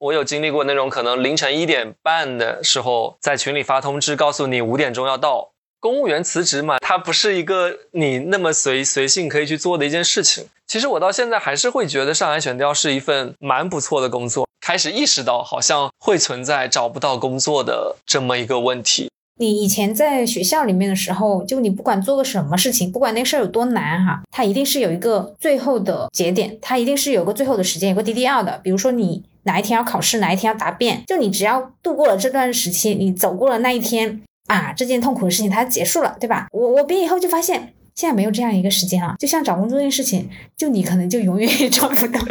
我有经历过那种可能凌晨一点半的时候在群里发通知，告诉你五点钟要到。公务员辞职嘛，它不是一个你那么随随性可以去做的一件事情。其实我到现在还是会觉得上海选调是一份蛮不错的工作。开始意识到好像会存在找不到工作的这么一个问题。你以前在学校里面的时候，就你不管做个什么事情，不管那事儿有多难哈，它一定是有一个最后的节点，它一定是有个最后的时间，有个 DDL 的。比如说你哪一天要考试，哪一天要答辩，就你只要度过了这段时期，你走过了那一天。啊，这件痛苦的事情它结束了，对吧？我我毕业以后就发现，现在没有这样一个时间了。就像找工作这件事情，就你可能就永远也找不到。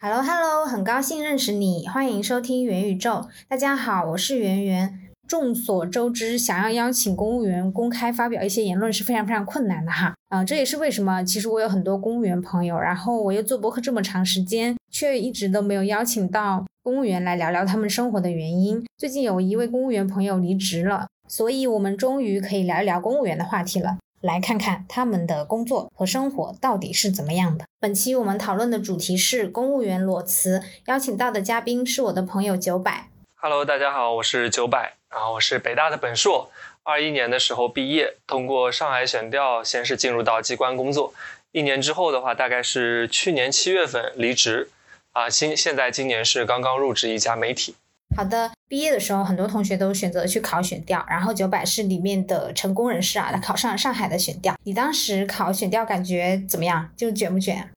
Hello Hello，很高兴认识你，欢迎收听元宇宙。大家好，我是圆圆。众所周知，想要邀请公务员公开发表一些言论是非常非常困难的哈。啊，这也是为什么，其实我有很多公务员朋友，然后我又做博客这么长时间，却一直都没有邀请到公务员来聊聊他们生活的原因。最近有一位公务员朋友离职了，所以我们终于可以聊一聊公务员的话题了，来看看他们的工作和生活到底是怎么样的。本期我们讨论的主题是公务员裸辞，邀请到的嘉宾是我的朋友九百。Hello，大家好，我是九百，然后我是北大的本硕，二一年的时候毕业，通过上海选调，先是进入到机关工作，一年之后的话，大概是去年七月份离职，啊，新现在今年是刚刚入职一家媒体。好的，毕业的时候很多同学都选择去考选调，然后九百是里面的成功人士啊，他考上了上海的选调。你当时考选调感觉怎么样？就卷不卷？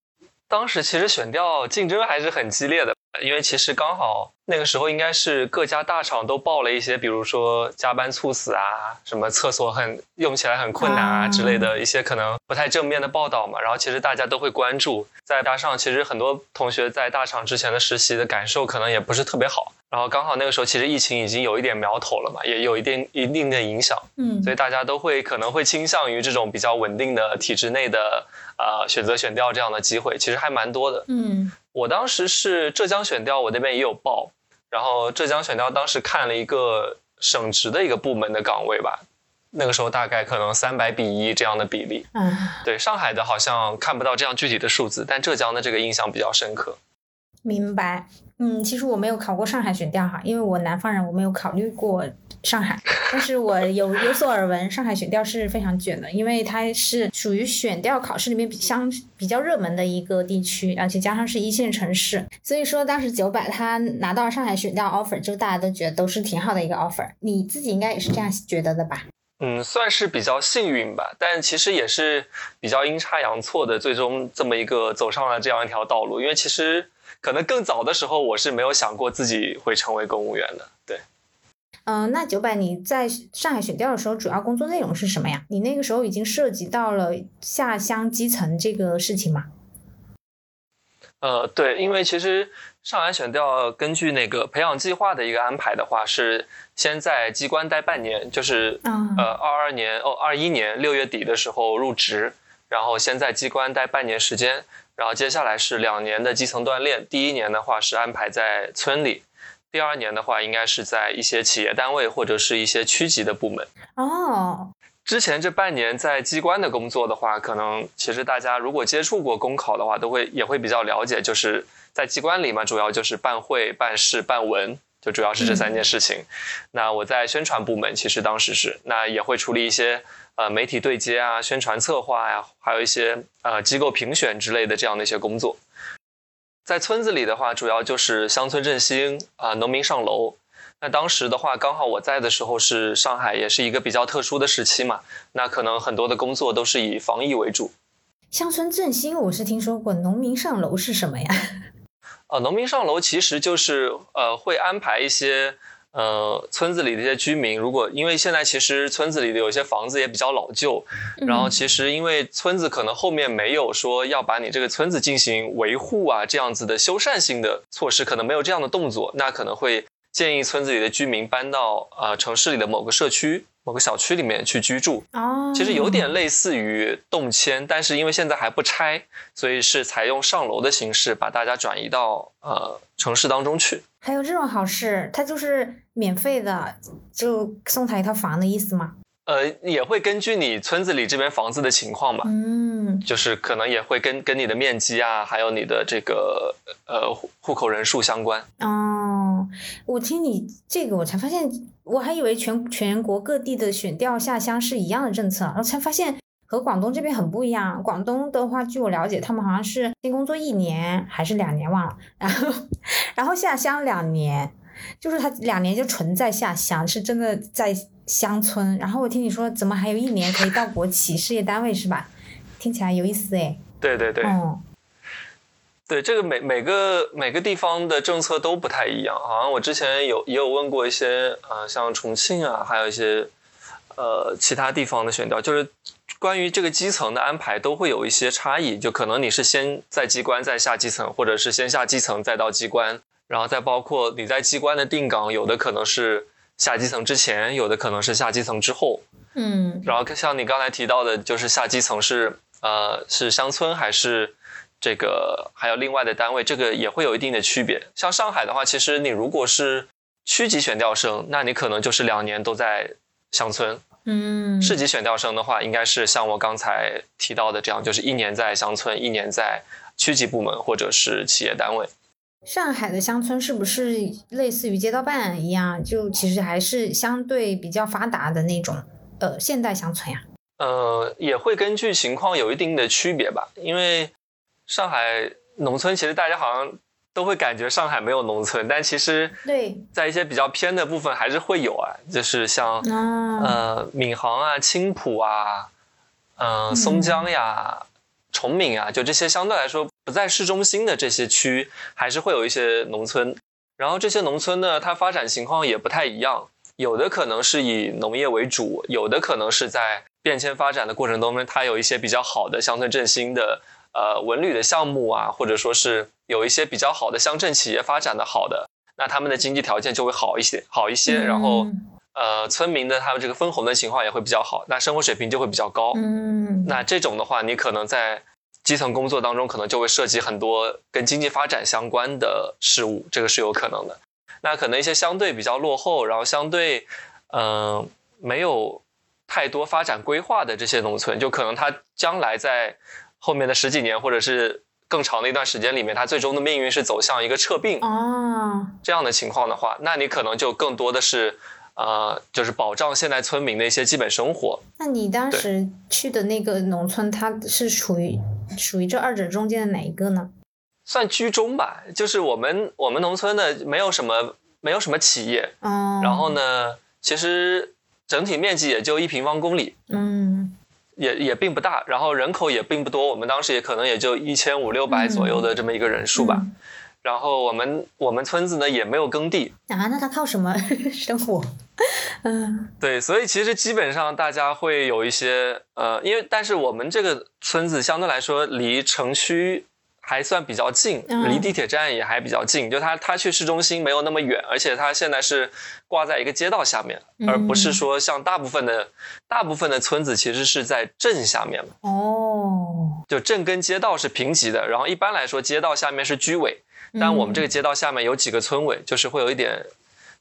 当时其实选调竞争还是很激烈的。因为其实刚好那个时候应该是各家大厂都报了一些，比如说加班猝死啊，什么厕所很用起来很困难啊之类的一些可能不太正面的报道嘛。然后其实大家都会关注，再加上其实很多同学在大厂之前的实习的感受可能也不是特别好。然后刚好那个时候其实疫情已经有一点苗头了嘛，也有一定一定的影响。嗯，所以大家都会可能会倾向于这种比较稳定的体制内的呃选择选调这样的机会，其实还蛮多的。嗯。我当时是浙江选调，我那边也有报，然后浙江选调当时看了一个省直的一个部门的岗位吧，那个时候大概可能三百比一这样的比例。嗯，对，上海的好像看不到这样具体的数字，但浙江的这个印象比较深刻。明白。嗯，其实我没有考过上海选调哈，因为我南方人，我没有考虑过上海。但是我有有所耳闻，上海选调是非常卷的，因为它是属于选调考试里面比相比较热门的一个地区，而且加上是一线城市，所以说当时九百他拿到上海选调 offer，就大家都觉得都是挺好的一个 offer。你自己应该也是这样觉得的吧？嗯，算是比较幸运吧，但其实也是比较阴差阳错的，最终这么一个走上了这样一条道路，因为其实。可能更早的时候，我是没有想过自己会成为公务员的。对，嗯，那九百你在上海选调的时候，主要工作内容是什么呀？你那个时候已经涉及到了下乡基层这个事情吗？呃，对，因为其实上海选调根据那个培养计划的一个安排的话，是先在机关待半年，就是呃二二年哦二一年六月底的时候入职，然后先在机关待半年时间。然后接下来是两年的基层锻炼，第一年的话是安排在村里，第二年的话应该是在一些企业单位或者是一些区级的部门。哦，之前这半年在机关的工作的话，可能其实大家如果接触过公考的话，都会也会比较了解，就是在机关里嘛，主要就是办会、办事、办文。就主要是这三件事情。那我在宣传部门，其实当时是那也会处理一些呃媒体对接啊、宣传策划呀，还有一些呃机构评选之类的这样的一些工作。在村子里的话，主要就是乡村振兴啊、农民上楼。那当时的话，刚好我在的时候是上海，也是一个比较特殊的时期嘛。那可能很多的工作都是以防疫为主。乡村振兴我是听说过，农民上楼是什么呀？呃，农民上楼其实就是呃，会安排一些呃村子里的一些居民，如果因为现在其实村子里的有些房子也比较老旧，然后其实因为村子可能后面没有说要把你这个村子进行维护啊这样子的修缮性的措施，可能没有这样的动作，那可能会建议村子里的居民搬到呃城市里的某个社区。某个小区里面去居住，哦，其实有点类似于动迁，但是因为现在还不拆，所以是采用上楼的形式把大家转移到呃城市当中去。还有这种好事，它就是免费的，就送他一套房的意思吗？呃，也会根据你村子里这边房子的情况吧，嗯，就是可能也会跟跟你的面积啊，还有你的这个呃户户口人数相关。哦，我听你这个，我才发现，我还以为全全国各地的选调下乡是一样的政策，然后才发现和广东这边很不一样。广东的话，据我了解，他们好像是先工作一年还是两年忘了，然后然后下乡两年。就是他两年就纯在下乡，是真的在乡村。然后我听你说，怎么还有一年可以到国企事业单位是吧？听起来有意思哎。对对对。嗯。对，这个每每个每个地方的政策都不太一样。好像我之前有也有问过一些呃，像重庆啊，还有一些呃其他地方的选调，就是关于这个基层的安排都会有一些差异。就可能你是先在机关再下基层，或者是先下基层再到机关。然后再包括你在机关的定岗，有的可能是下基层之前，有的可能是下基层之后。嗯。然后像你刚才提到的，就是下基层是呃是乡村还是这个还有另外的单位，这个也会有一定的区别。像上海的话，其实你如果是区级选调生，那你可能就是两年都在乡村。嗯。市级选调生的话，应该是像我刚才提到的这样，就是一年在乡村，一年在区级部门或者是企业单位。上海的乡村是不是类似于街道办一样？就其实还是相对比较发达的那种呃现代乡村呀？呃，也会根据情况有一定的区别吧。因为上海农村其实大家好像都会感觉上海没有农村，但其实对，在一些比较偏的部分还是会有啊，就是像呃闵行啊、青浦啊、嗯松江呀、崇明啊，就这些相对来说。不在市中心的这些区，还是会有一些农村。然后这些农村呢，它发展情况也不太一样，有的可能是以农业为主，有的可能是在变迁发展的过程当中，它有一些比较好的乡村振兴的呃文旅的项目啊，或者说是有一些比较好的乡镇企业发展的好的，那他们的经济条件就会好一些，好一些。然后呃，村民的他们这个分红的情况也会比较好，那生活水平就会比较高。嗯，那这种的话，你可能在。基层工作当中可能就会涉及很多跟经济发展相关的事物，这个是有可能的。那可能一些相对比较落后，然后相对嗯没有太多发展规划的这些农村，就可能它将来在后面的十几年或者是更长的一段时间里面，它最终的命运是走向一个撤并啊这样的情况的话，那你可能就更多的是。呃，就是保障现在村民的一些基本生活。那你当时去的那个农村，它是处于属于这二者中间的哪一个呢？算居中吧，就是我们我们农村的没有什么没有什么企业，哦，然后呢，其实整体面积也就一平方公里，嗯，也也并不大，然后人口也并不多，我们当时也可能也就一千五六百左右的这么一个人数吧。然后我们我们村子呢也没有耕地。啊，那他靠什么 生活？嗯，对，所以其实基本上大家会有一些呃，因为但是我们这个村子相对来说离城区还算比较近，离地铁站也还比较近，就它它去市中心没有那么远，而且它现在是挂在一个街道下面，而不是说像大部分的大部分的村子其实是在镇下面嘛。哦，就镇跟街道是平级的，然后一般来说街道下面是居委。但我们这个街道下面有几个村委，就是会有一点，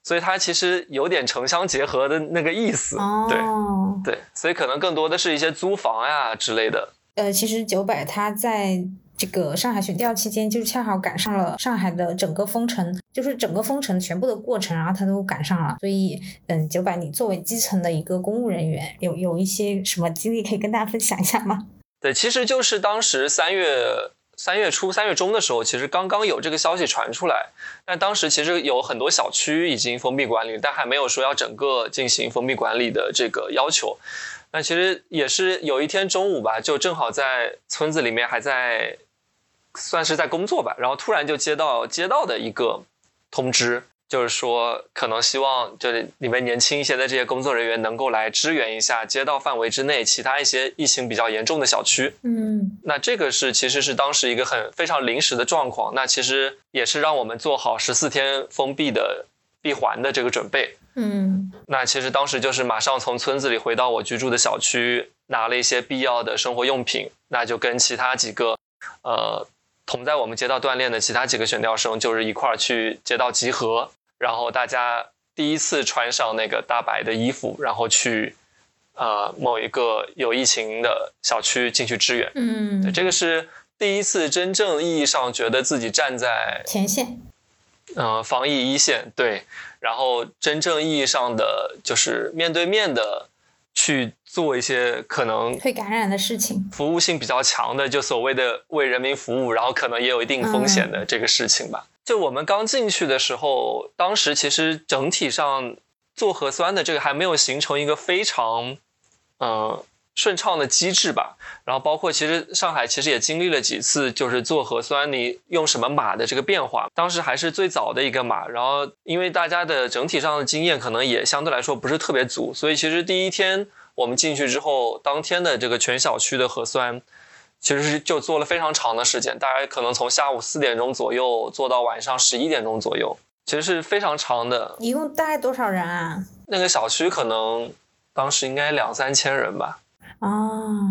所以它其实有点城乡结合的那个意思。对对，所以可能更多的是一些租房呀之类的。呃，其实九百它在这个上海选调期间，就是恰好赶上了上海的整个封城，就是整个封城全部的过程，然后他都赶上了。所以，嗯，九百，你作为基层的一个公务人员，有有一些什么经历可以跟大家分享一下吗？对，其实就是当时三月。三月初、三月中的时候，其实刚刚有这个消息传出来，但当时其实有很多小区已经封闭管理，但还没有说要整个进行封闭管理的这个要求。那其实也是有一天中午吧，就正好在村子里面还在算是在工作吧，然后突然就接到街道的一个通知。就是说，可能希望就是你们年轻一些的这些工作人员能够来支援一下街道范围之内其他一些疫情比较严重的小区。嗯，那这个是其实是当时一个很非常临时的状况，那其实也是让我们做好十四天封闭的闭环的这个准备。嗯，那其实当时就是马上从村子里回到我居住的小区，拿了一些必要的生活用品，那就跟其他几个呃同在我们街道锻炼的其他几个选调生，就是一块儿去街道集合。然后大家第一次穿上那个大白的衣服，然后去，呃某一个有疫情的小区进去支援。嗯，对，这个是第一次真正意义上觉得自己站在前线，嗯，防疫一线。对，然后真正意义上的就是面对面的去做一些可能会感染的事情，服务性比较强的，就所谓的为人民服务，然后可能也有一定风险的这个事情吧。就我们刚进去的时候，当时其实整体上。做核酸的这个还没有形成一个非常，嗯顺畅的机制吧。然后包括其实上海其实也经历了几次，就是做核酸你用什么码的这个变化。当时还是最早的一个码，然后因为大家的整体上的经验可能也相对来说不是特别足，所以其实第一天我们进去之后，当天的这个全小区的核酸，其实是就做了非常长的时间，大概可能从下午四点钟左右做到晚上十一点钟左右。其实是非常长的，一共大概多少人啊？那个小区可能当时应该两三千人吧。哦，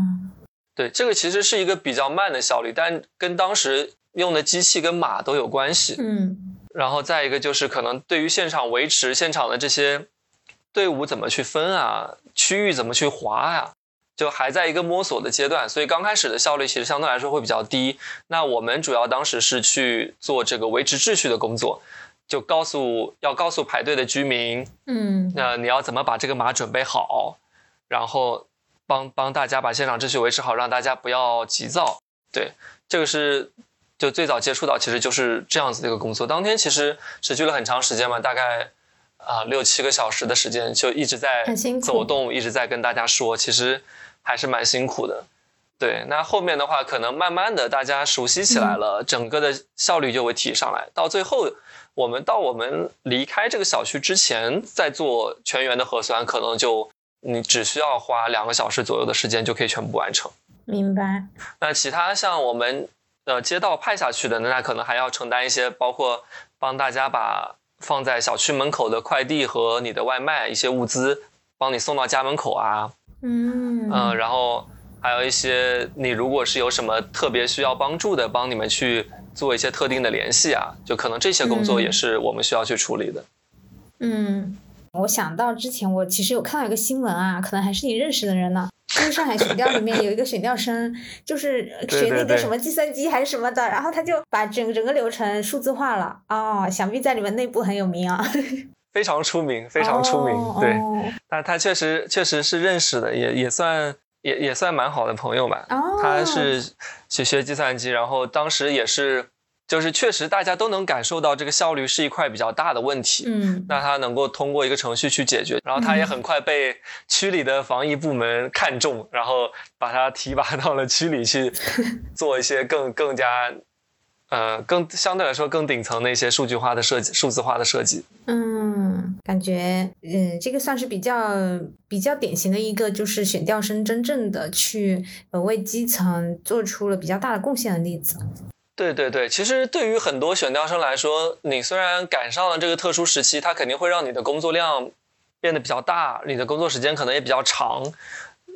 对，这个其实是一个比较慢的效率，但跟当时用的机器跟码都有关系。嗯，然后再一个就是可能对于现场维持现场的这些队伍怎么去分啊，区域怎么去划呀，就还在一个摸索的阶段，所以刚开始的效率其实相对来说会比较低。那我们主要当时是去做这个维持秩序的工作。就告诉要告诉排队的居民，嗯，那你要怎么把这个码准备好，然后帮帮大家把现场秩序维持好，让大家不要急躁。对，这个是就最早接触到，其实就是这样子的一个工作。当天其实持续了很长时间嘛，大概啊六七个小时的时间，就一直在走动，一直在跟大家说，其实还是蛮辛苦的。对，那后面的话，可能慢慢的大家熟悉起来了，整个的效率就会提上来，到最后。我们到我们离开这个小区之前，再做全员的核酸，可能就你只需要花两个小时左右的时间就可以全部完成。明白。那其他像我们呃街道派下去的，那可能还要承担一些，包括帮大家把放在小区门口的快递和你的外卖一些物资，帮你送到家门口啊。嗯。嗯，然后还有一些你如果是有什么特别需要帮助的，帮你们去。做一些特定的联系啊，就可能这些工作也是我们需要去处理的。嗯，我想到之前我其实有看到一个新闻啊，可能还是你认识的人呢，就是上海选调里面有一个选调生，就是学那个什么计算机还是什么的，然后他就把整整个流程数字化了。哦，想必在你们内部很有名啊。非常出名，非常出名。对，但他确实确实是认识的，也也算。也也算蛮好的朋友吧。他是学学计算机，然后当时也是，就是确实大家都能感受到这个效率是一块比较大的问题。嗯，那他能够通过一个程序去解决，然后他也很快被区里的防疫部门看中，然后把他提拔到了区里去 做一些更更加。呃，更相对来说更顶层的一些数据化的设计、数字化的设计。嗯，感觉，嗯，这个算是比较比较典型的一个，就是选调生真正的去呃为基层做出了比较大的贡献的例子。对对对，其实对于很多选调生来说，你虽然赶上了这个特殊时期，它肯定会让你的工作量变得比较大，你的工作时间可能也比较长。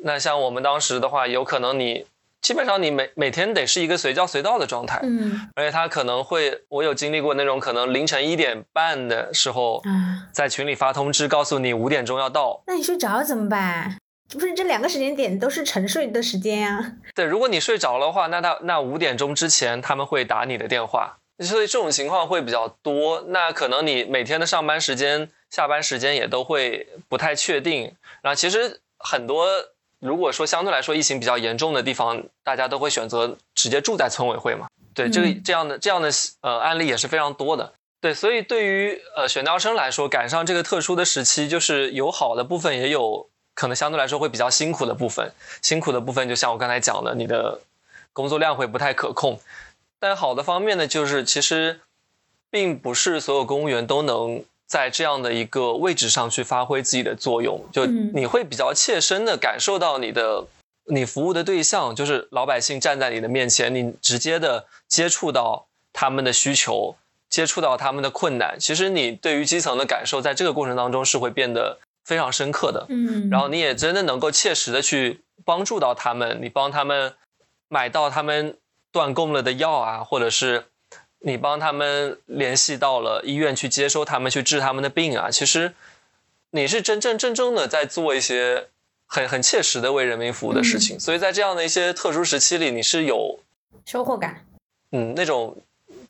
那像我们当时的话，有可能你。基本上你每每天得是一个随叫随到的状态，嗯，而且他可能会，我有经历过那种可能凌晨一点半的时候，在群里发通知告诉你五点钟要到，那你睡着了怎么办？这不是这两个时间点都是沉睡的时间呀？对，如果你睡着的话，那他那五点钟之前他们会打你的电话，所以这种情况会比较多。那可能你每天的上班时间、下班时间也都会不太确定。然后其实很多。如果说相对来说疫情比较严重的地方，大家都会选择直接住在村委会嘛？对，这个这样的这样的呃案例也是非常多的。对，所以对于呃选调生来说，赶上这个特殊的时期，就是有好的部分，也有可能相对来说会比较辛苦的部分。辛苦的部分就像我刚才讲的，你的工作量会不太可控。但好的方面呢，就是其实并不是所有公务员都能。在这样的一个位置上去发挥自己的作用，就你会比较切身的感受到你的你服务的对象就是老百姓站在你的面前，你直接的接触到他们的需求，接触到他们的困难。其实你对于基层的感受，在这个过程当中是会变得非常深刻的。嗯，然后你也真的能够切实的去帮助到他们，你帮他们买到他们断供了的药啊，或者是。你帮他们联系到了医院去接收他们去治他们的病啊，其实你是真正正正的在做一些很很切实的为人民服务的事情。所以在这样的一些特殊时期里，你是有收获感，嗯，那种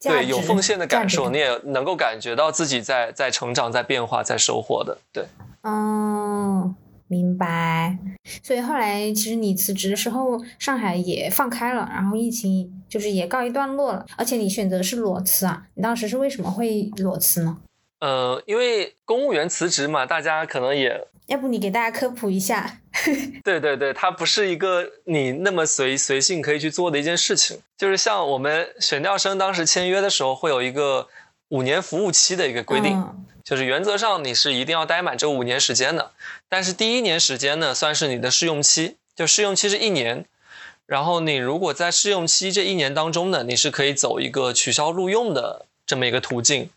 对有奉献的感受，你也能够感觉到自己在在成长、在变化、在收获的，对，嗯。明白，所以后来其实你辞职的时候，上海也放开了，然后疫情就是也告一段落了，而且你选择是裸辞啊，你当时是为什么会裸辞呢？呃，因为公务员辞职嘛，大家可能也，要不你给大家科普一下？对对对，它不是一个你那么随随性可以去做的一件事情，就是像我们选调生当时签约的时候，会有一个五年服务期的一个规定。就是原则上你是一定要待满这五年时间的，但是第一年时间呢算是你的试用期，就试用期是一年，然后你如果在试用期这一年当中呢，你是可以走一个取消录用的这么一个途径，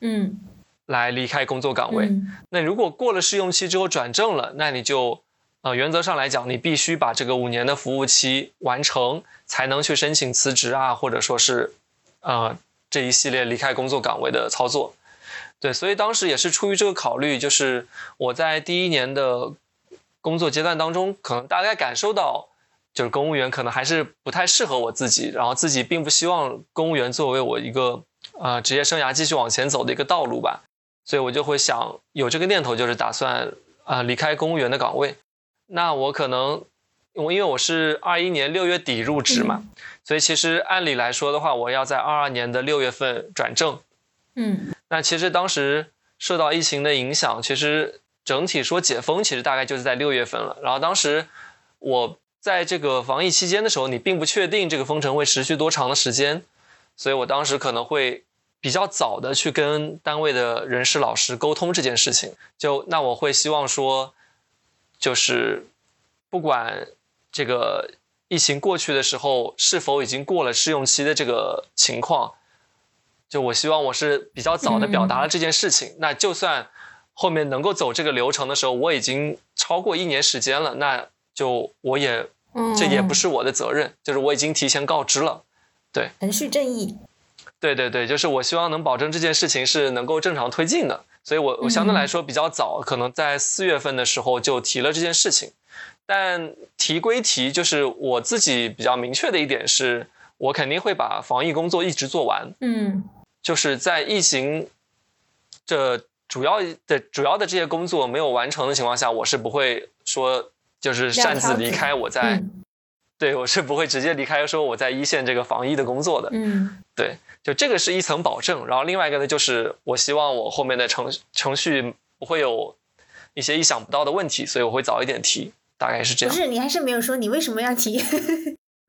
嗯，来离开工作岗位。那如果过了试用期之后转正了，那你就呃原则上来讲，你必须把这个五年的服务期完成，才能去申请辞职啊，或者说是呃这一系列离开工作岗位的操作。对，所以当时也是出于这个考虑，就是我在第一年的工作阶段当中，可能大概感受到，就是公务员可能还是不太适合我自己，然后自己并不希望公务员作为我一个呃职业生涯继续往前走的一个道路吧，所以我就会想有这个念头，就是打算啊离开公务员的岗位。那我可能我因为我是二一年六月底入职嘛，所以其实按理来说的话，我要在二二年的六月份转正。嗯。那其实当时受到疫情的影响，其实整体说解封，其实大概就是在六月份了。然后当时我在这个防疫期间的时候，你并不确定这个封城会持续多长的时间，所以我当时可能会比较早的去跟单位的人事老师沟通这件事情。就那我会希望说，就是不管这个疫情过去的时候是否已经过了试用期的这个情况。就我希望我是比较早的表达了这件事情，那就算后面能够走这个流程的时候，我已经超过一年时间了，那就我也这也不是我的责任，就是我已经提前告知了，对，程序正义，对对对，就是我希望能保证这件事情是能够正常推进的，所以我我相对来说比较早，可能在四月份的时候就提了这件事情，但提归提，就是我自己比较明确的一点是，我肯定会把防疫工作一直做完，嗯。就是在疫情这主要的主要的这些工作没有完成的情况下，我是不会说就是擅自离开我在，对我是不会直接离开说我在一线这个防疫的工作的。嗯，对，就这个是一层保证。然后另外一个呢，就是我希望我后面的程程序不会有一些意想不到的问题，所以我会早一点提，大概是这样。不是，你还是没有说你为什么要提。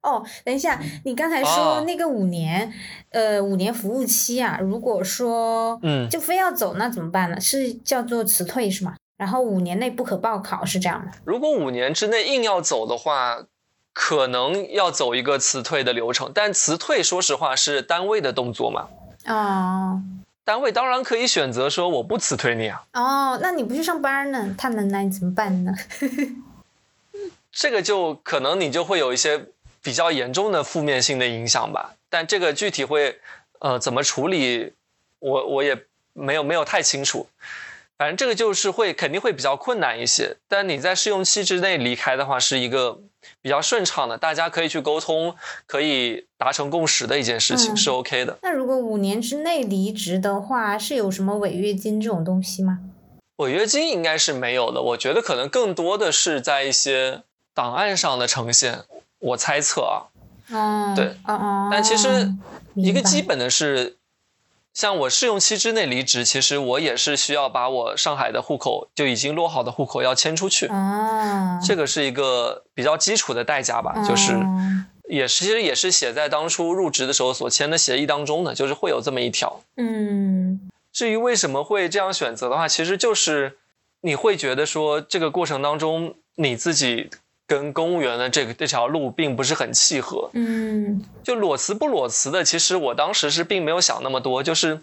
哦，等一下，你刚才说那个五年，呃，五年服务期啊，如果说，嗯，就非要走，那怎么办呢？是叫做辞退是吗？然后五年内不可报考是这样的。如果五年之内硬要走的话，可能要走一个辞退的流程，但辞退说实话是单位的动作嘛。哦。单位当然可以选择说我不辞退你啊。哦，那你不去上班呢？他能拿你怎么办呢？这个就可能你就会有一些。比较严重的负面性的影响吧，但这个具体会，呃，怎么处理，我我也没有没有太清楚。反正这个就是会肯定会比较困难一些，但你在试用期之内离开的话，是一个比较顺畅的，大家可以去沟通，可以达成共识的一件事情，是 OK 的。那如果五年之内离职的话，是有什么违约金这种东西吗？违约金应该是没有的，我觉得可能更多的是在一些档案上的呈现。我猜测啊，嗯对，嗯嗯，但其实一个基本的是，像我试用期之内离职，其实我也是需要把我上海的户口就已经落好的户口要迁出去，嗯，这个是一个比较基础的代价吧，就是。也是其实也是写在当初入职的时候所签的协议当中的，就是会有这么一条，嗯，至于为什么会这样选择的话，其实就是你会觉得说这个过程当中你自己。跟公务员的这个这条路并不是很契合，嗯，就裸辞不裸辞的，其实我当时是并没有想那么多，就是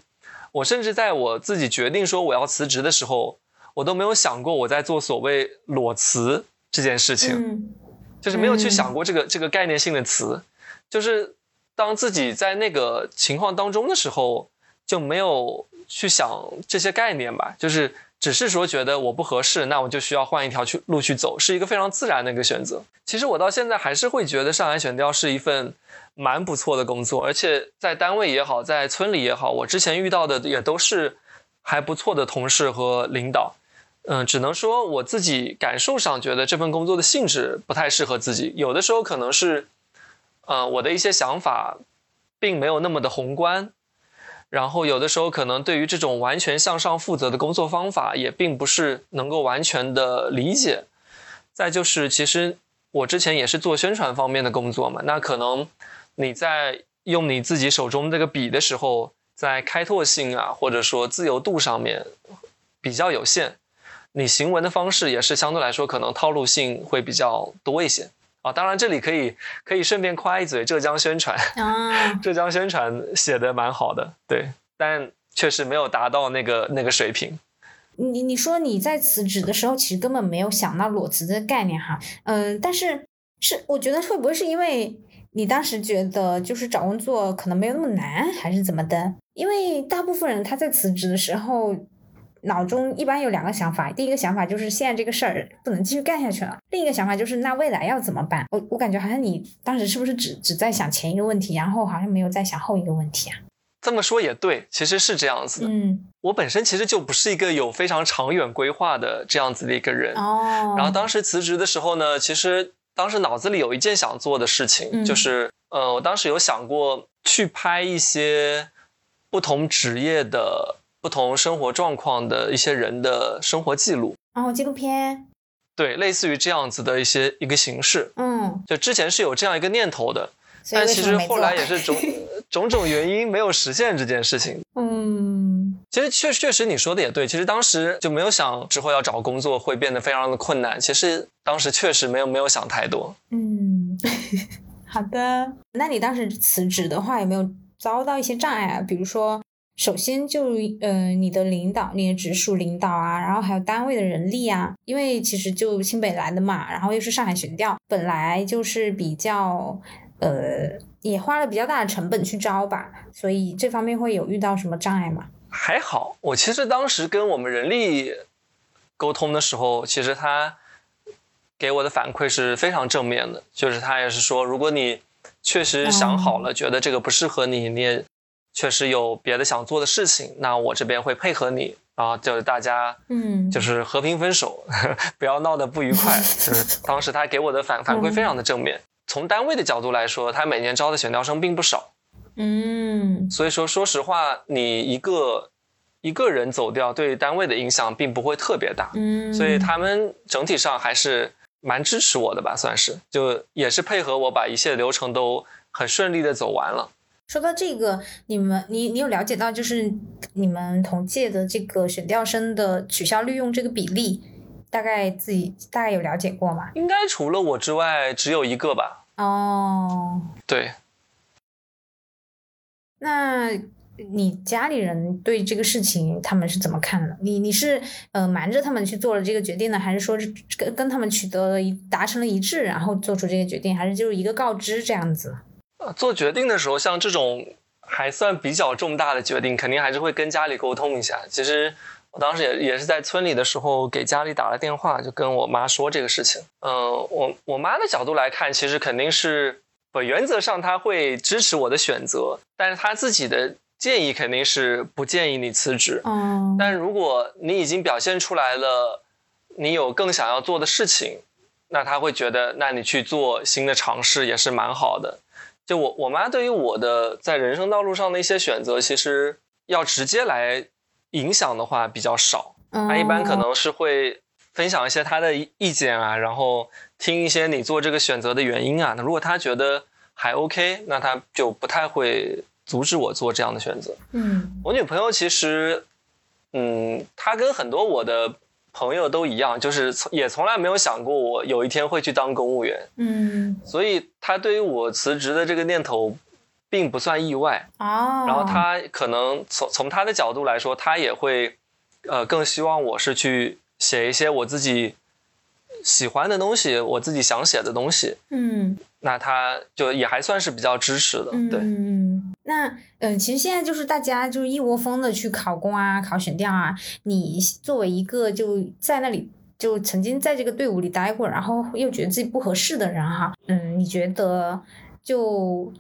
我甚至在我自己决定说我要辞职的时候，我都没有想过我在做所谓裸辞这件事情，就是没有去想过这个这个概念性的词，就是当自己在那个情况当中的时候，就没有去想这些概念吧，就是。只是说觉得我不合适，那我就需要换一条去路去走，是一个非常自然的一个选择。其实我到现在还是会觉得上海选调是一份蛮不错的工作，而且在单位也好，在村里也好，我之前遇到的也都是还不错的同事和领导。嗯，只能说我自己感受上觉得这份工作的性质不太适合自己，有的时候可能是，呃，我的一些想法并没有那么的宏观。然后有的时候可能对于这种完全向上负责的工作方法也并不是能够完全的理解。再就是其实我之前也是做宣传方面的工作嘛，那可能你在用你自己手中这个笔的时候，在开拓性啊或者说自由度上面比较有限，你行文的方式也是相对来说可能套路性会比较多一些。啊，当然这里可以可以顺便夸一嘴浙江宣传啊，浙江宣传写的蛮好的，对，但确实没有达到那个那个水平。你你说你在辞职的时候，其实根本没有想到裸辞的概念哈，嗯，但是是我觉得会不会是因为你当时觉得就是找工作可能没有那么难，还是怎么的？因为大部分人他在辞职的时候。脑中一般有两个想法，第一个想法就是现在这个事儿不能继续干下去了，另一个想法就是那未来要怎么办？我我感觉好像你当时是不是只只在想前一个问题，然后好像没有在想后一个问题啊？这么说也对，其实是这样子的。嗯，我本身其实就不是一个有非常长远规划的这样子的一个人。哦。然后当时辞职的时候呢，其实当时脑子里有一件想做的事情，就是呃，我当时有想过去拍一些不同职业的。不同生活状况的一些人的生活记录，哦，纪录片，对，类似于这样子的一些一个形式，嗯，就之前是有这样一个念头的，但其实后来也是种 种种原因没有实现这件事情，嗯，其实确确实你说的也对，其实当时就没有想之后要找工作会变得非常的困难，其实当时确实没有没有想太多，嗯，好的，那你当时辞职的话有没有遭到一些障碍啊？比如说。首先就呃，你的领导，你的直属领导啊，然后还有单位的人力啊，因为其实就新北来的嘛，然后又是上海选调，本来就是比较呃，也花了比较大的成本去招吧，所以这方面会有遇到什么障碍吗？还好，我其实当时跟我们人力沟通的时候，其实他给我的反馈是非常正面的，就是他也是说，如果你确实想好了，觉得这个不适合你，你也。确实有别的想做的事情，那我这边会配合你，然后就是大家，嗯，就是和平分手，不要闹得不愉快。就是当时他给我的反反馈非常的正面。从单位的角度来说，他每年招的选调生并不少，嗯，所以说说实话，你一个一个人走掉，对单位的影响并不会特别大，嗯，所以他们整体上还是蛮支持我的吧，算是，就也是配合我把一切流程都很顺利的走完了。说到这个，你们你你有了解到就是你们同届的这个选调生的取消利用这个比例，大概自己大概有了解过吗？应该除了我之外只有一个吧。哦，对。那你家里人对这个事情他们是怎么看的？你你是呃瞒着他们去做了这个决定呢，还是说是跟跟他们取得了一达成了一致，然后做出这个决定，还是就是一个告知这样子？做决定的时候，像这种还算比较重大的决定，肯定还是会跟家里沟通一下。其实我当时也也是在村里的时候，给家里打了电话，就跟我妈说这个事情。嗯，我我妈的角度来看，其实肯定是不原则上她会支持我的选择，但是她自己的建议肯定是不建议你辞职。嗯，但如果你已经表现出来了，你有更想要做的事情，那他会觉得，那你去做新的尝试也是蛮好的。就我我妈对于我的在人生道路上的一些选择，其实要直接来影响的话比较少。她一般可能是会分享一些她的意见啊，然后听一些你做这个选择的原因啊。那如果她觉得还 OK，那她就不太会阻止我做这样的选择。嗯，我女朋友其实，嗯，她跟很多我的。朋友都一样，就是从也从来没有想过我有一天会去当公务员，嗯，所以他对于我辞职的这个念头，并不算意外哦。然后他可能从从他的角度来说，他也会，呃，更希望我是去写一些我自己喜欢的东西，我自己想写的东西，嗯。那他就也还算是比较支持的。对，嗯，那嗯，其实现在就是大家就是一窝蜂的去考公啊、考选调啊。你作为一个就在那里就曾经在这个队伍里待过，然后又觉得自己不合适的人哈，嗯，你觉得就？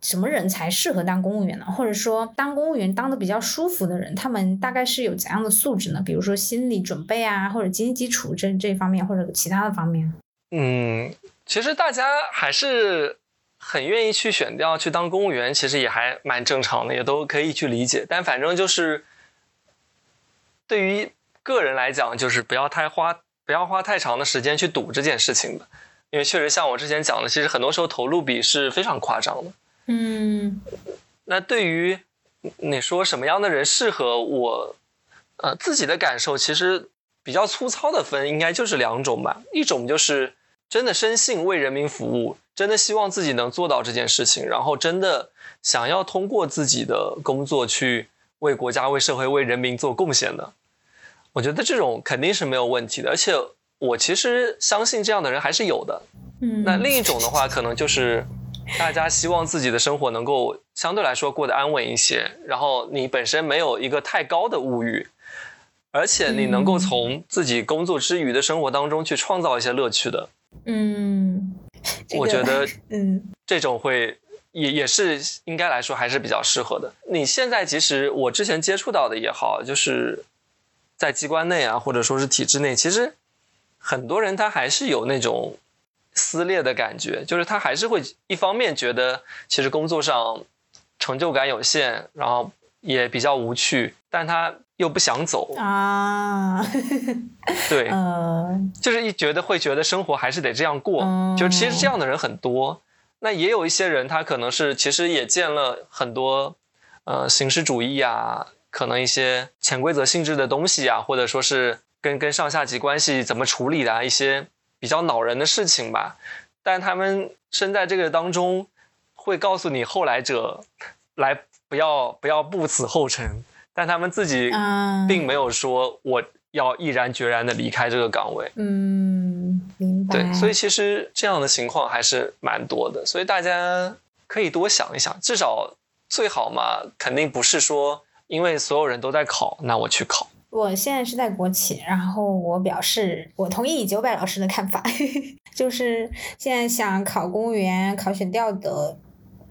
什么人才适合当公务员呢？或者说，当公务员当的比较舒服的人，他们大概是有怎样的素质呢？比如说心理准备啊，或者经济基础这这方面，或者其他的方面。嗯，其实大家还是很愿意去选调去当公务员，其实也还蛮正常的，也都可以去理解。但反正就是对于个人来讲，就是不要太花，不要花太长的时间去赌这件事情吧。因为确实像我之前讲的，其实很多时候投入比是非常夸张的。嗯，那对于你说什么样的人适合我，呃，自己的感受其实比较粗糙的分，应该就是两种吧。一种就是真的深信为人民服务，真的希望自己能做到这件事情，然后真的想要通过自己的工作去为国家、为社会、为人民做贡献的。我觉得这种肯定是没有问题的，而且我其实相信这样的人还是有的。嗯，那另一种的话，可能就是。大家希望自己的生活能够相对来说过得安稳一些，然后你本身没有一个太高的物欲，而且你能够从自己工作之余的生活当中去创造一些乐趣的。嗯，我觉得，嗯，这种会也也是应该来说还是比较适合的。你现在其实我之前接触到的也好，就是在机关内啊，或者说是体制内，其实很多人他还是有那种。撕裂的感觉，就是他还是会一方面觉得其实工作上成就感有限，然后也比较无趣，但他又不想走啊。对，就是一觉得会觉得生活还是得这样过，就其实这样的人很多。那也有一些人，他可能是其实也见了很多呃形式主义啊，可能一些潜规则性质的东西啊，或者说是跟跟上下级关系怎么处理的啊一些。比较恼人的事情吧，但他们身在这个当中，会告诉你后来者来不要不要步此后尘，但他们自己并没有说我要毅然决然的离开这个岗位。嗯，明白。对，所以其实这样的情况还是蛮多的，所以大家可以多想一想，至少最好嘛，肯定不是说因为所有人都在考，那我去考。我现在是在国企，然后我表示我同意九百老师的看法，就是现在想考公务员、考选调的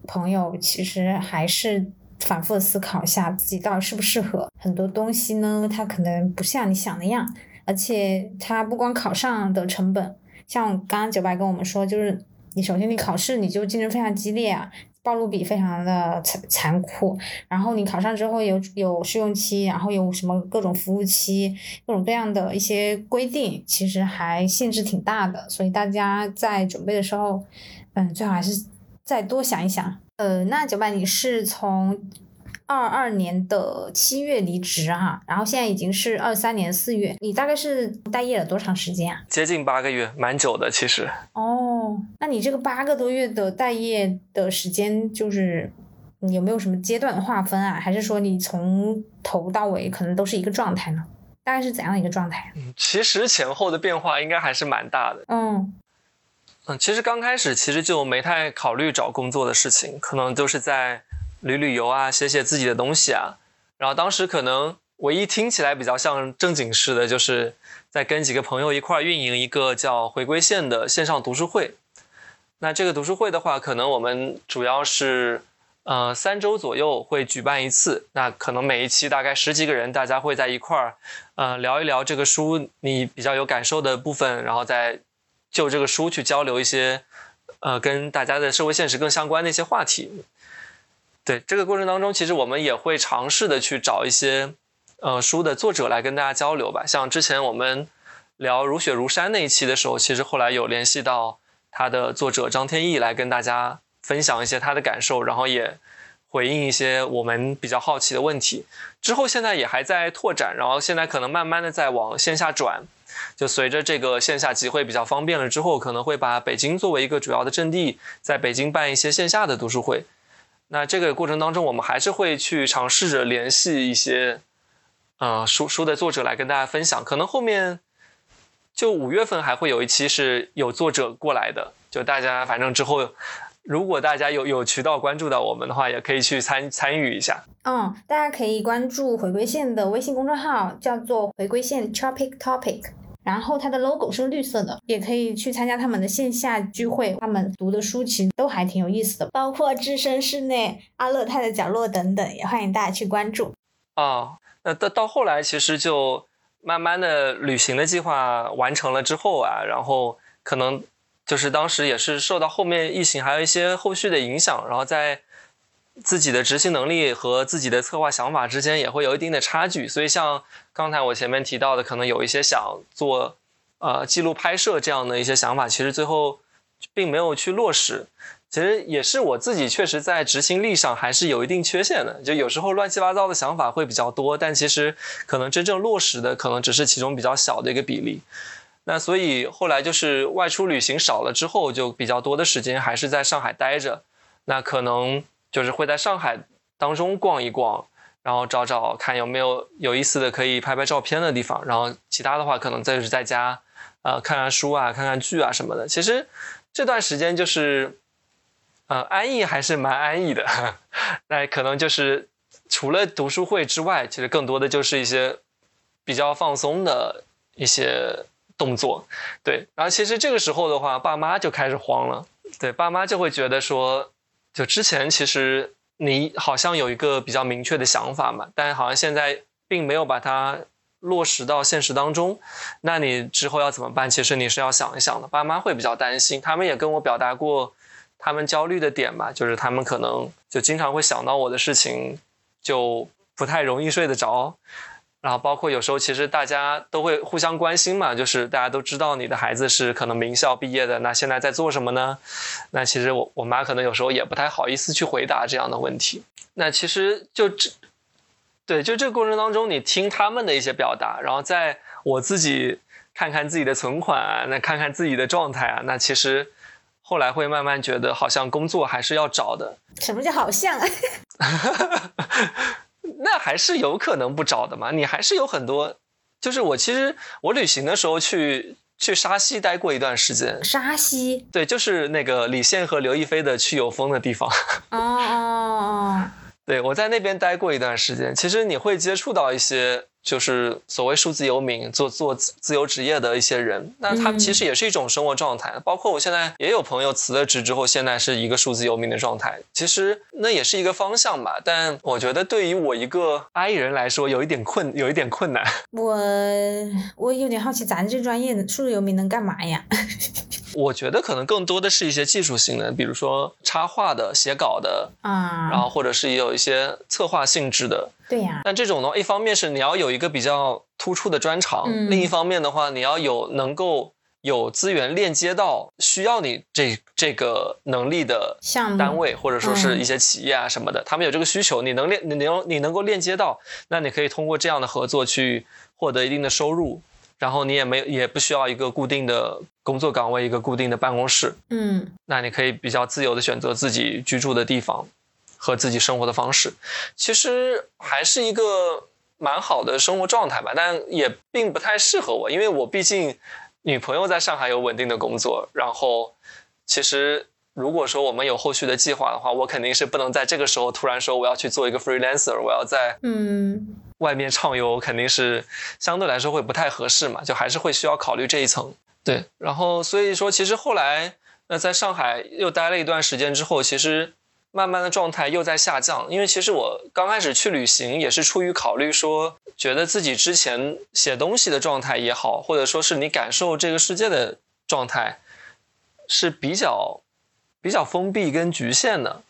朋友，其实还是反复的思考一下自己到底适不适合。很多东西呢，它可能不像你想的样，而且它不光考上的成本，像刚刚九白跟我们说，就是你首先你考试你就竞争非常激烈啊。暴露比非常的残残酷，然后你考上之后有有试用期，然后有什么各种服务期，各种各样的一些规定，其实还限制挺大的，所以大家在准备的时候，嗯，最好还是再多想一想。呃，那九百你是从。二二年的七月离职哈，然后现在已经是二三年四月，你大概是待业了多长时间啊？接近八个月，蛮久的其实。哦，那你这个八个多月的待业的时间，就是有没有什么阶段划分啊？还是说你从头到尾可能都是一个状态呢？大概是怎样的一个状态？嗯，其实前后的变化应该还是蛮大的。嗯嗯，其实刚开始其实就没太考虑找工作的事情，可能就是在。旅旅游啊，写写自己的东西啊，然后当时可能唯一听起来比较像正经事的，就是在跟几个朋友一块运营一个叫“回归线”的线上读书会。那这个读书会的话，可能我们主要是呃三周左右会举办一次。那可能每一期大概十几个人，大家会在一块儿呃聊一聊这个书你比较有感受的部分，然后再就这个书去交流一些呃跟大家的社会现实更相关的一些话题。对这个过程当中，其实我们也会尝试的去找一些，呃，书的作者来跟大家交流吧。像之前我们聊《如雪如山》那一期的时候，其实后来有联系到他的作者张天翼来跟大家分享一些他的感受，然后也回应一些我们比较好奇的问题。之后现在也还在拓展，然后现在可能慢慢的在往线下转。就随着这个线下集会比较方便了之后，可能会把北京作为一个主要的阵地，在北京办一些线下的读书会。那这个过程当中，我们还是会去尝试着联系一些，呃，书书的作者来跟大家分享。可能后面就五月份还会有一期是有作者过来的，就大家反正之后。如果大家有有渠道关注到我们的话，也可以去参参与一下。嗯，大家可以关注回归线的微信公众号，叫做回归线 Tropic Topic，然后它的 logo 是绿色的，也可以去参加他们的线下聚会。他们读的书其实都还挺有意思的，包括置身室内、阿勒泰的角落等等，也欢迎大家去关注。啊，那到到后来，其实就慢慢的旅行的计划完成了之后啊，然后可能。就是当时也是受到后面疫情还有一些后续的影响，然后在自己的执行能力和自己的策划想法之间也会有一定的差距，所以像刚才我前面提到的，可能有一些想做呃记录拍摄这样的一些想法，其实最后并没有去落实。其实也是我自己确实在执行力上还是有一定缺陷的，就有时候乱七八糟的想法会比较多，但其实可能真正落实的可能只是其中比较小的一个比例。那所以后来就是外出旅行少了之后，就比较多的时间还是在上海待着。那可能就是会在上海当中逛一逛，然后找找看有没有有意思的可以拍拍照片的地方。然后其他的话，可能再就是在家，呃，看看书啊，看看剧啊什么的。其实这段时间就是，呃，安逸还是蛮安逸的。那可能就是除了读书会之外，其实更多的就是一些比较放松的一些。动作，对，然后其实这个时候的话，爸妈就开始慌了，对，爸妈就会觉得说，就之前其实你好像有一个比较明确的想法嘛，但好像现在并没有把它落实到现实当中，那你之后要怎么办？其实你是要想一想的。爸妈会比较担心，他们也跟我表达过他们焦虑的点吧，就是他们可能就经常会想到我的事情，就不太容易睡得着。然后包括有时候，其实大家都会互相关心嘛，就是大家都知道你的孩子是可能名校毕业的，那现在在做什么呢？那其实我我妈可能有时候也不太好意思去回答这样的问题。那其实就这，对，就这个过程当中，你听他们的一些表达，然后在我自己看看自己的存款啊，那看看自己的状态啊，那其实后来会慢慢觉得，好像工作还是要找的。什么叫好像？那还是有可能不找的嘛？你还是有很多，就是我其实我旅行的时候去去沙溪待过一段时间。沙溪？对，就是那个李现和刘亦菲的去有风的地方。哦哦哦。对，我在那边待过一段时间。其实你会接触到一些。就是所谓数字游民，做做自由职业的一些人，那他们其实也是一种生活状态。包括我现在也有朋友辞了职之后，现在是一个数字游民的状态。其实那也是一个方向吧。但我觉得对于我一个 I 人来说，有一点困，有一点困难。我我有点好奇，咱这专业的数字游民能干嘛呀？我觉得可能更多的是一些技术性的，比如说插画的、写稿的啊，然后或者是也有一些策划性质的。对呀，但这种呢，一方面是你要有一个比较突出的专长，另一方面的话，你要有能够有资源链接到需要你这这个能力的单位，或者说是一些企业啊什么的，他们有这个需求，你能链你能你能够链接到，那你可以通过这样的合作去获得一定的收入，然后你也没也不需要一个固定的工作岗位，一个固定的办公室，嗯，那你可以比较自由的选择自己居住的地方。和自己生活的方式，其实还是一个蛮好的生活状态吧，但也并不太适合我，因为我毕竟女朋友在上海有稳定的工作，然后其实如果说我们有后续的计划的话，我肯定是不能在这个时候突然说我要去做一个 freelancer，我要在嗯外面畅游，肯定是相对来说会不太合适嘛，就还是会需要考虑这一层。对，然后所以说其实后来那在上海又待了一段时间之后，其实。慢慢的状态又在下降，因为其实我刚开始去旅行也是出于考虑说，觉得自己之前写东西的状态也好，或者说是你感受这个世界的状态是比较比较封闭跟局限的。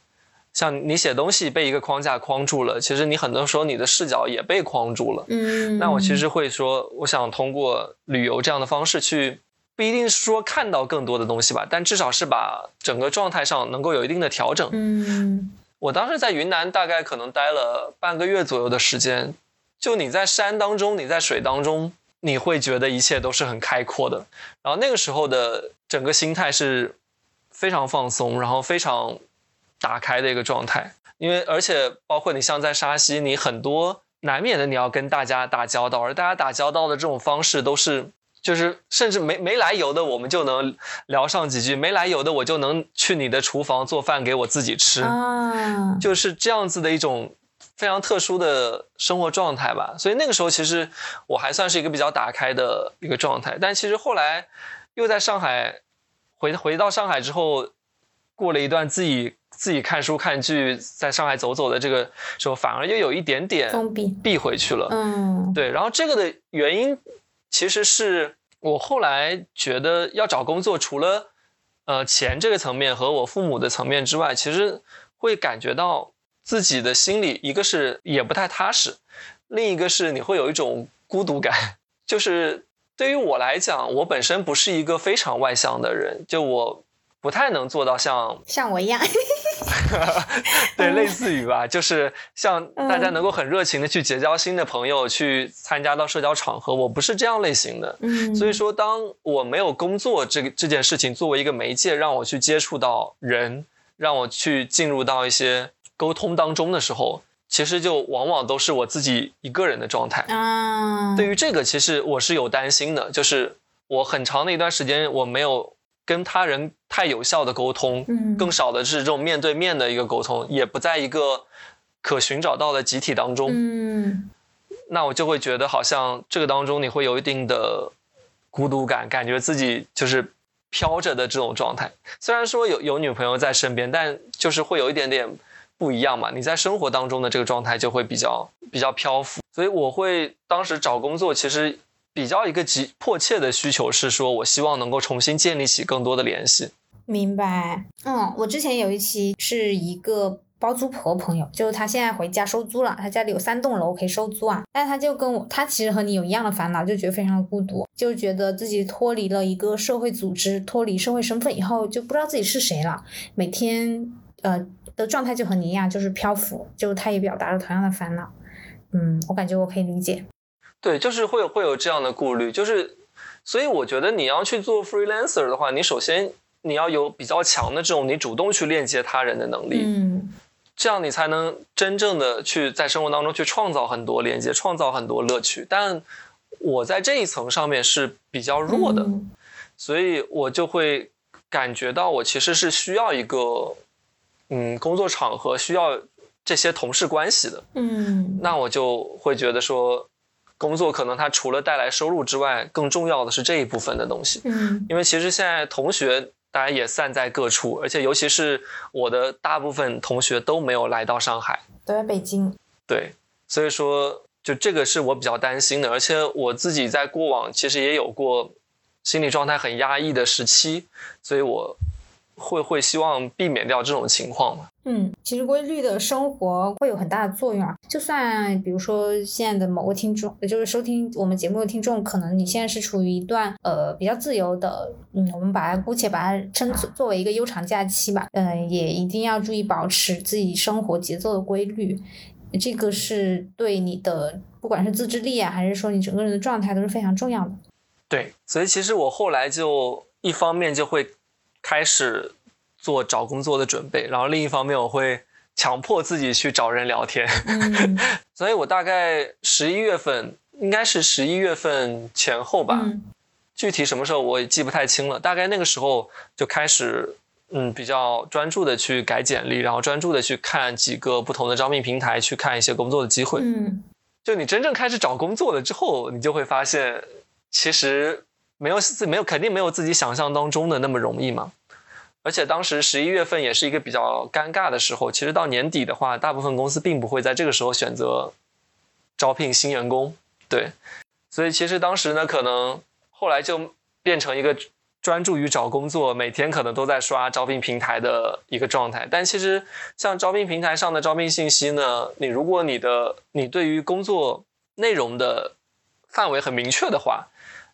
像你写东西被一个框架框住了，其实你很多时候你的视角也被框住了。嗯，那我其实会说，我想通过旅游这样的方式去。不一定是说看到更多的东西吧，但至少是把整个状态上能够有一定的调整。嗯，我当时在云南大概可能待了半个月左右的时间，就你在山当中，你在水当中，你会觉得一切都是很开阔的。然后那个时候的整个心态是非常放松，然后非常打开的一个状态。因为而且包括你像在沙溪，你很多难免的你要跟大家打交道，而大家打交道的这种方式都是。就是甚至没没来由的，我们就能聊上几句；没来由的，我就能去你的厨房做饭给我自己吃。啊，就是这样子的一种非常特殊的生活状态吧。所以那个时候，其实我还算是一个比较打开的一个状态。但其实后来又在上海回回到上海之后，过了一段自己自己看书看剧，在上海走走的这个时候，反而又有一点点封闭闭回去了。嗯，对。然后这个的原因。其实是我后来觉得要找工作，除了呃钱这个层面和我父母的层面之外，其实会感觉到自己的心里一个是也不太踏实，另一个是你会有一种孤独感。就是对于我来讲，我本身不是一个非常外向的人，就我不太能做到像像我一样。对，类似于吧，就是像大家能够很热情的去结交新的朋友，去参加到社交场合，我不是这样类型的。嗯，所以说，当我没有工作这个这件事情作为一个媒介，让我去接触到人，让我去进入到一些沟通当中的时候，其实就往往都是我自己一个人的状态。啊，对于这个，其实我是有担心的，就是我很长的一段时间我没有。跟他人太有效的沟通，嗯，更少的是这种面对面的一个沟通，也不在一个可寻找到的集体当中，嗯，那我就会觉得好像这个当中你会有一定的孤独感，感觉自己就是飘着的这种状态。虽然说有有女朋友在身边，但就是会有一点点不一样嘛。你在生活当中的这个状态就会比较比较漂浮，所以我会当时找工作其实。比较一个急迫切的需求是说，我希望能够重新建立起更多的联系。明白。嗯，我之前有一期是一个包租婆朋友，就是她现在回家收租了，她家里有三栋楼可以收租啊。但是她就跟我，她其实和你有一样的烦恼，就觉得非常的孤独，就觉得自己脱离了一个社会组织，脱离社会身份以后，就不知道自己是谁了。每天呃的状态就和你一样，就是漂浮。就她也表达了同样的烦恼。嗯，我感觉我可以理解。对，就是会有会有这样的顾虑，就是，所以我觉得你要去做 freelancer 的话，你首先你要有比较强的这种你主动去链接他人的能力，嗯，这样你才能真正的去在生活当中去创造很多连接，创造很多乐趣。但我在这一层上面是比较弱的，所以我就会感觉到我其实是需要一个，嗯，工作场合需要这些同事关系的，嗯，那我就会觉得说。工作可能它除了带来收入之外，更重要的是这一部分的东西。嗯，因为其实现在同学大家也散在各处，而且尤其是我的大部分同学都没有来到上海，都在北京。对，所以说就这个是我比较担心的，而且我自己在过往其实也有过心理状态很压抑的时期，所以我。会会希望避免掉这种情况吗？嗯，其实规律的生活会有很大的作用啊。就算比如说现在的某个听众，也就是收听我们节目的听众，可能你现在是处于一段呃比较自由的，嗯，我们把它姑且把它称作为一个悠长假期吧。嗯，也一定要注意保持自己生活节奏的规律，这个是对你的不管是自制力啊，还是说你整个人的状态都是非常重要的。对，所以其实我后来就一方面就会。开始做找工作的准备，然后另一方面我会强迫自己去找人聊天，所以我大概十一月份，应该是十一月份前后吧，具体什么时候我也记不太清了。大概那个时候就开始，嗯，比较专注的去改简历，然后专注的去看几个不同的招聘平台，去看一些工作的机会。嗯，就你真正开始找工作了之后，你就会发现，其实没有自没有肯定没有自己想象当中的那么容易嘛。而且当时十一月份也是一个比较尴尬的时候。其实到年底的话，大部分公司并不会在这个时候选择招聘新员工。对，所以其实当时呢，可能后来就变成一个专注于找工作，每天可能都在刷招聘平台的一个状态。但其实像招聘平台上的招聘信息呢，你如果你的你对于工作内容的范围很明确的话，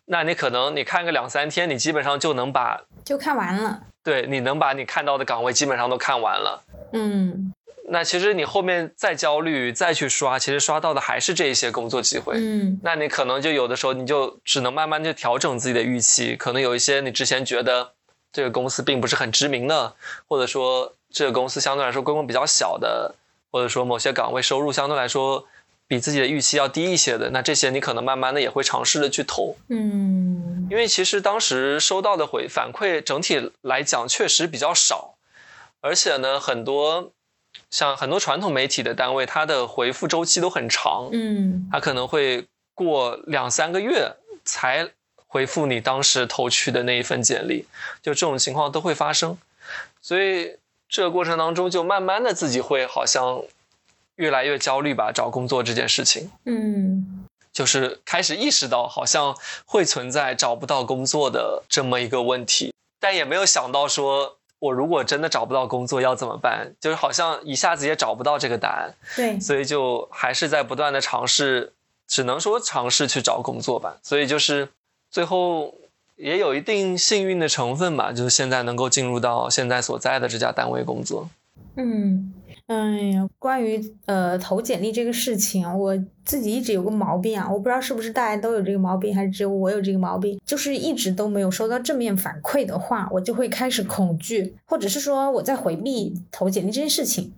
那你可能你看个两三天，你基本上就能把就看完了。对，你能把你看到的岗位基本上都看完了。嗯，那其实你后面再焦虑再去刷，其实刷到的还是这一些工作机会。嗯，那你可能就有的时候你就只能慢慢就调整自己的预期，可能有一些你之前觉得这个公司并不是很知名的，或者说这个公司相对来说规模比较小的，或者说某些岗位收入相对来说。比自己的预期要低一些的，那这些你可能慢慢的也会尝试的去投。嗯，因为其实当时收到的回反馈整体来讲确实比较少，而且呢，很多像很多传统媒体的单位，它的回复周期都很长。嗯，它可能会过两三个月才回复你当时投去的那一份简历，就这种情况都会发生，所以这个过程当中就慢慢的自己会好像。越来越焦虑吧，找工作这件事情，嗯，就是开始意识到好像会存在找不到工作的这么一个问题，但也没有想到说我如果真的找不到工作要怎么办，就是好像一下子也找不到这个答案，对，所以就还是在不断的尝试，只能说尝试去找工作吧，所以就是最后也有一定幸运的成分吧，就是现在能够进入到现在所在的这家单位工作，嗯。哎呀，关于呃投简历这个事情，我自己一直有个毛病啊，我不知道是不是大家都有这个毛病，还是只有我有这个毛病，就是一直都没有收到正面反馈的话，我就会开始恐惧，或者是说我在回避投简历这件事情。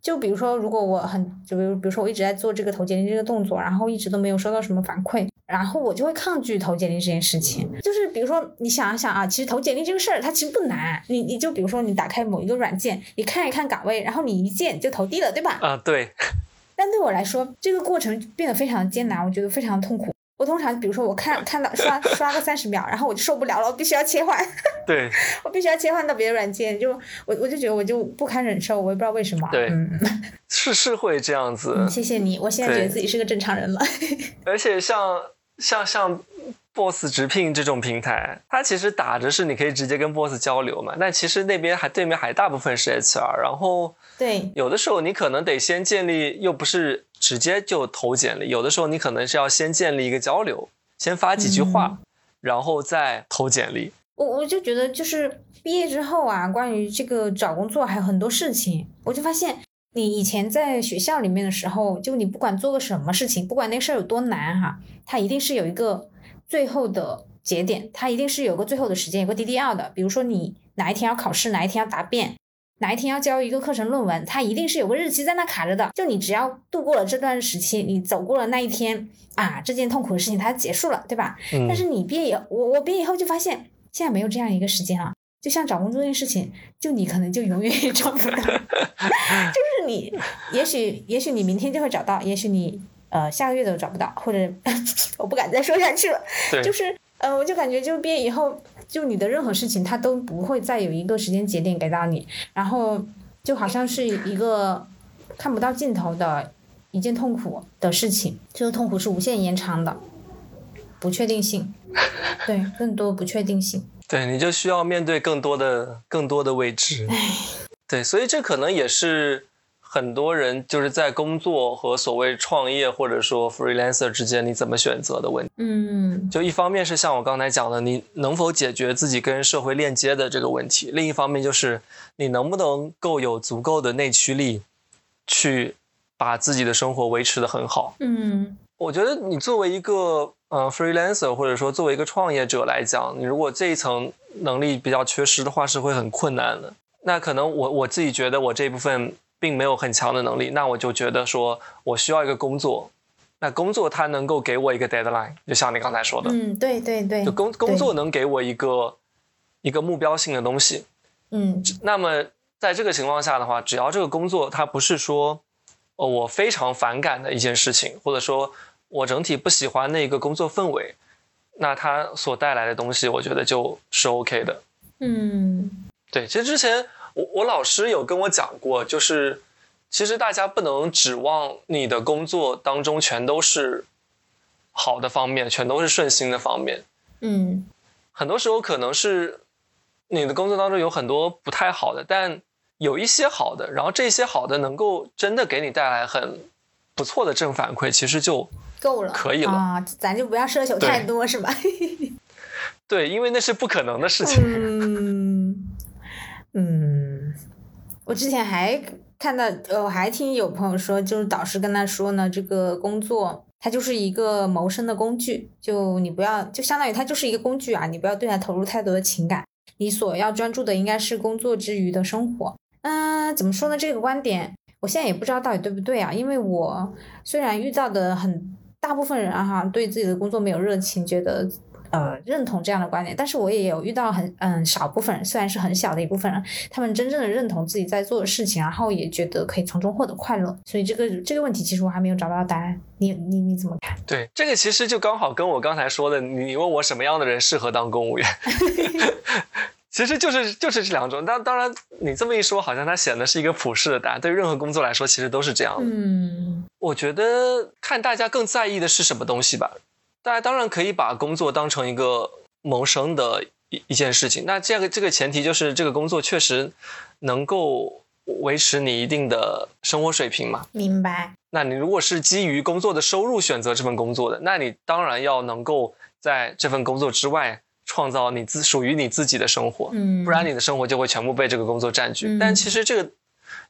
就比如说，如果我很，就比如比如说我一直在做这个投简历这个动作，然后一直都没有收到什么反馈。然后我就会抗拒投简历这件事情，就是比如说你想一想啊，其实投简历这个事儿它其实不难，你你就比如说你打开某一个软件，你看一看岗位，然后你一键就投递了，对吧？啊，对。但对我来说，这个过程变得非常艰难，我觉得非常痛苦。我通常比如说我看看到刷刷个三十秒，然后我就受不了了，我必须要切换。对。我必须要切换到别的软件，就我我就觉得我就不堪忍受，我也不知道为什么。对。是是会这样子。谢谢你，我现在觉得自己是个正常人了。而且像。像像，boss 直聘这种平台，它其实打着是你可以直接跟 boss 交流嘛，但其实那边还对面还大部分是 HR，然后对，有的时候你可能得先建立，又不是直接就投简历，有的时候你可能是要先建立一个交流，先发几句话，然后再投简历。我我就觉得就是毕业之后啊，关于这个找工作还有很多事情，我就发现。你以前在学校里面的时候，就你不管做个什么事情，不管那事儿有多难哈，它一定是有一个最后的节点，它一定是有个最后的时间，有个 DDL 的。比如说你哪一天要考试，哪一天要答辩，哪一天要交一个课程论文，它一定是有个日期在那卡着的。就你只要度过了这段时期，你走过了那一天啊，这件痛苦的事情它结束了，对吧？但是你毕业我我毕业以后就发现，现在没有这样一个时间了。就像找工作这件事情，就你可能就永远也 找不到，就是你，也许也许你明天就会找到，也许你呃下个月都找不到，或者 我不敢再说下去了。就是呃，我就感觉就毕业以后，就你的任何事情，它都不会再有一个时间节点给到你，然后就好像是一个看不到尽头的一件痛苦的事情，这个痛苦是无限延长的，不确定性，对，更多不确定性。对，你就需要面对更多的、更多的未知。对，所以这可能也是很多人就是在工作和所谓创业或者说 freelancer 之间你怎么选择的问题。嗯，就一方面是像我刚才讲的，你能否解决自己跟社会链接的这个问题；另一方面就是你能不能够有足够的内驱力，去把自己的生活维持的很好。嗯，我觉得你作为一个。呃，freelancer 或者说作为一个创业者来讲，你如果这一层能力比较缺失的话，是会很困难的。那可能我我自己觉得我这部分并没有很强的能力，那我就觉得说我需要一个工作，那工作它能够给我一个 deadline，就像你刚才说的，嗯，对对对，就工工作能给我一个一个目标性的东西，嗯，那么在这个情况下的话，只要这个工作它不是说，哦，我非常反感的一件事情，或者说。我整体不喜欢那个工作氛围，那它所带来的东西，我觉得就是 OK 的。嗯，对，其实之前我我老师有跟我讲过，就是其实大家不能指望你的工作当中全都是好的方面，全都是顺心的方面。嗯，很多时候可能是你的工作当中有很多不太好的，但有一些好的，然后这些好的能够真的给你带来很不错的正反馈，其实就。够了，可以了啊，咱就不要奢求太多，是吧？对，因为那是不可能的事情。嗯嗯，我之前还看到，呃，我还听有朋友说，就是导师跟他说呢，这个工作它就是一个谋生的工具，就你不要，就相当于它就是一个工具啊，你不要对它投入太多的情感，你所要专注的应该是工作之余的生活。嗯，怎么说呢？这个观点。我现在也不知道到底对不对啊，因为我虽然遇到的很大部分人哈，对自己的工作没有热情，觉得。呃，认同这样的观点，但是我也有遇到很嗯少部分人，虽然是很小的一部分人，他们真正的认同自己在做的事情，然后也觉得可以从中获得快乐。所以这个这个问题其实我还没有找到答案。你你你怎么看？对，这个其实就刚好跟我刚才说的，你问我什么样的人适合当公务员，其实就是就是这两种。当当然你这么一说，好像它显得是一个普世的答案。对于任何工作来说，其实都是这样的。嗯，我觉得看大家更在意的是什么东西吧。大家当然可以把工作当成一个谋生的一一件事情，那这个这个前提就是这个工作确实能够维持你一定的生活水平嘛？明白。那你如果是基于工作的收入选择这份工作的，那你当然要能够在这份工作之外创造你自属于你自己的生活，嗯，不然你的生活就会全部被这个工作占据。但其实这个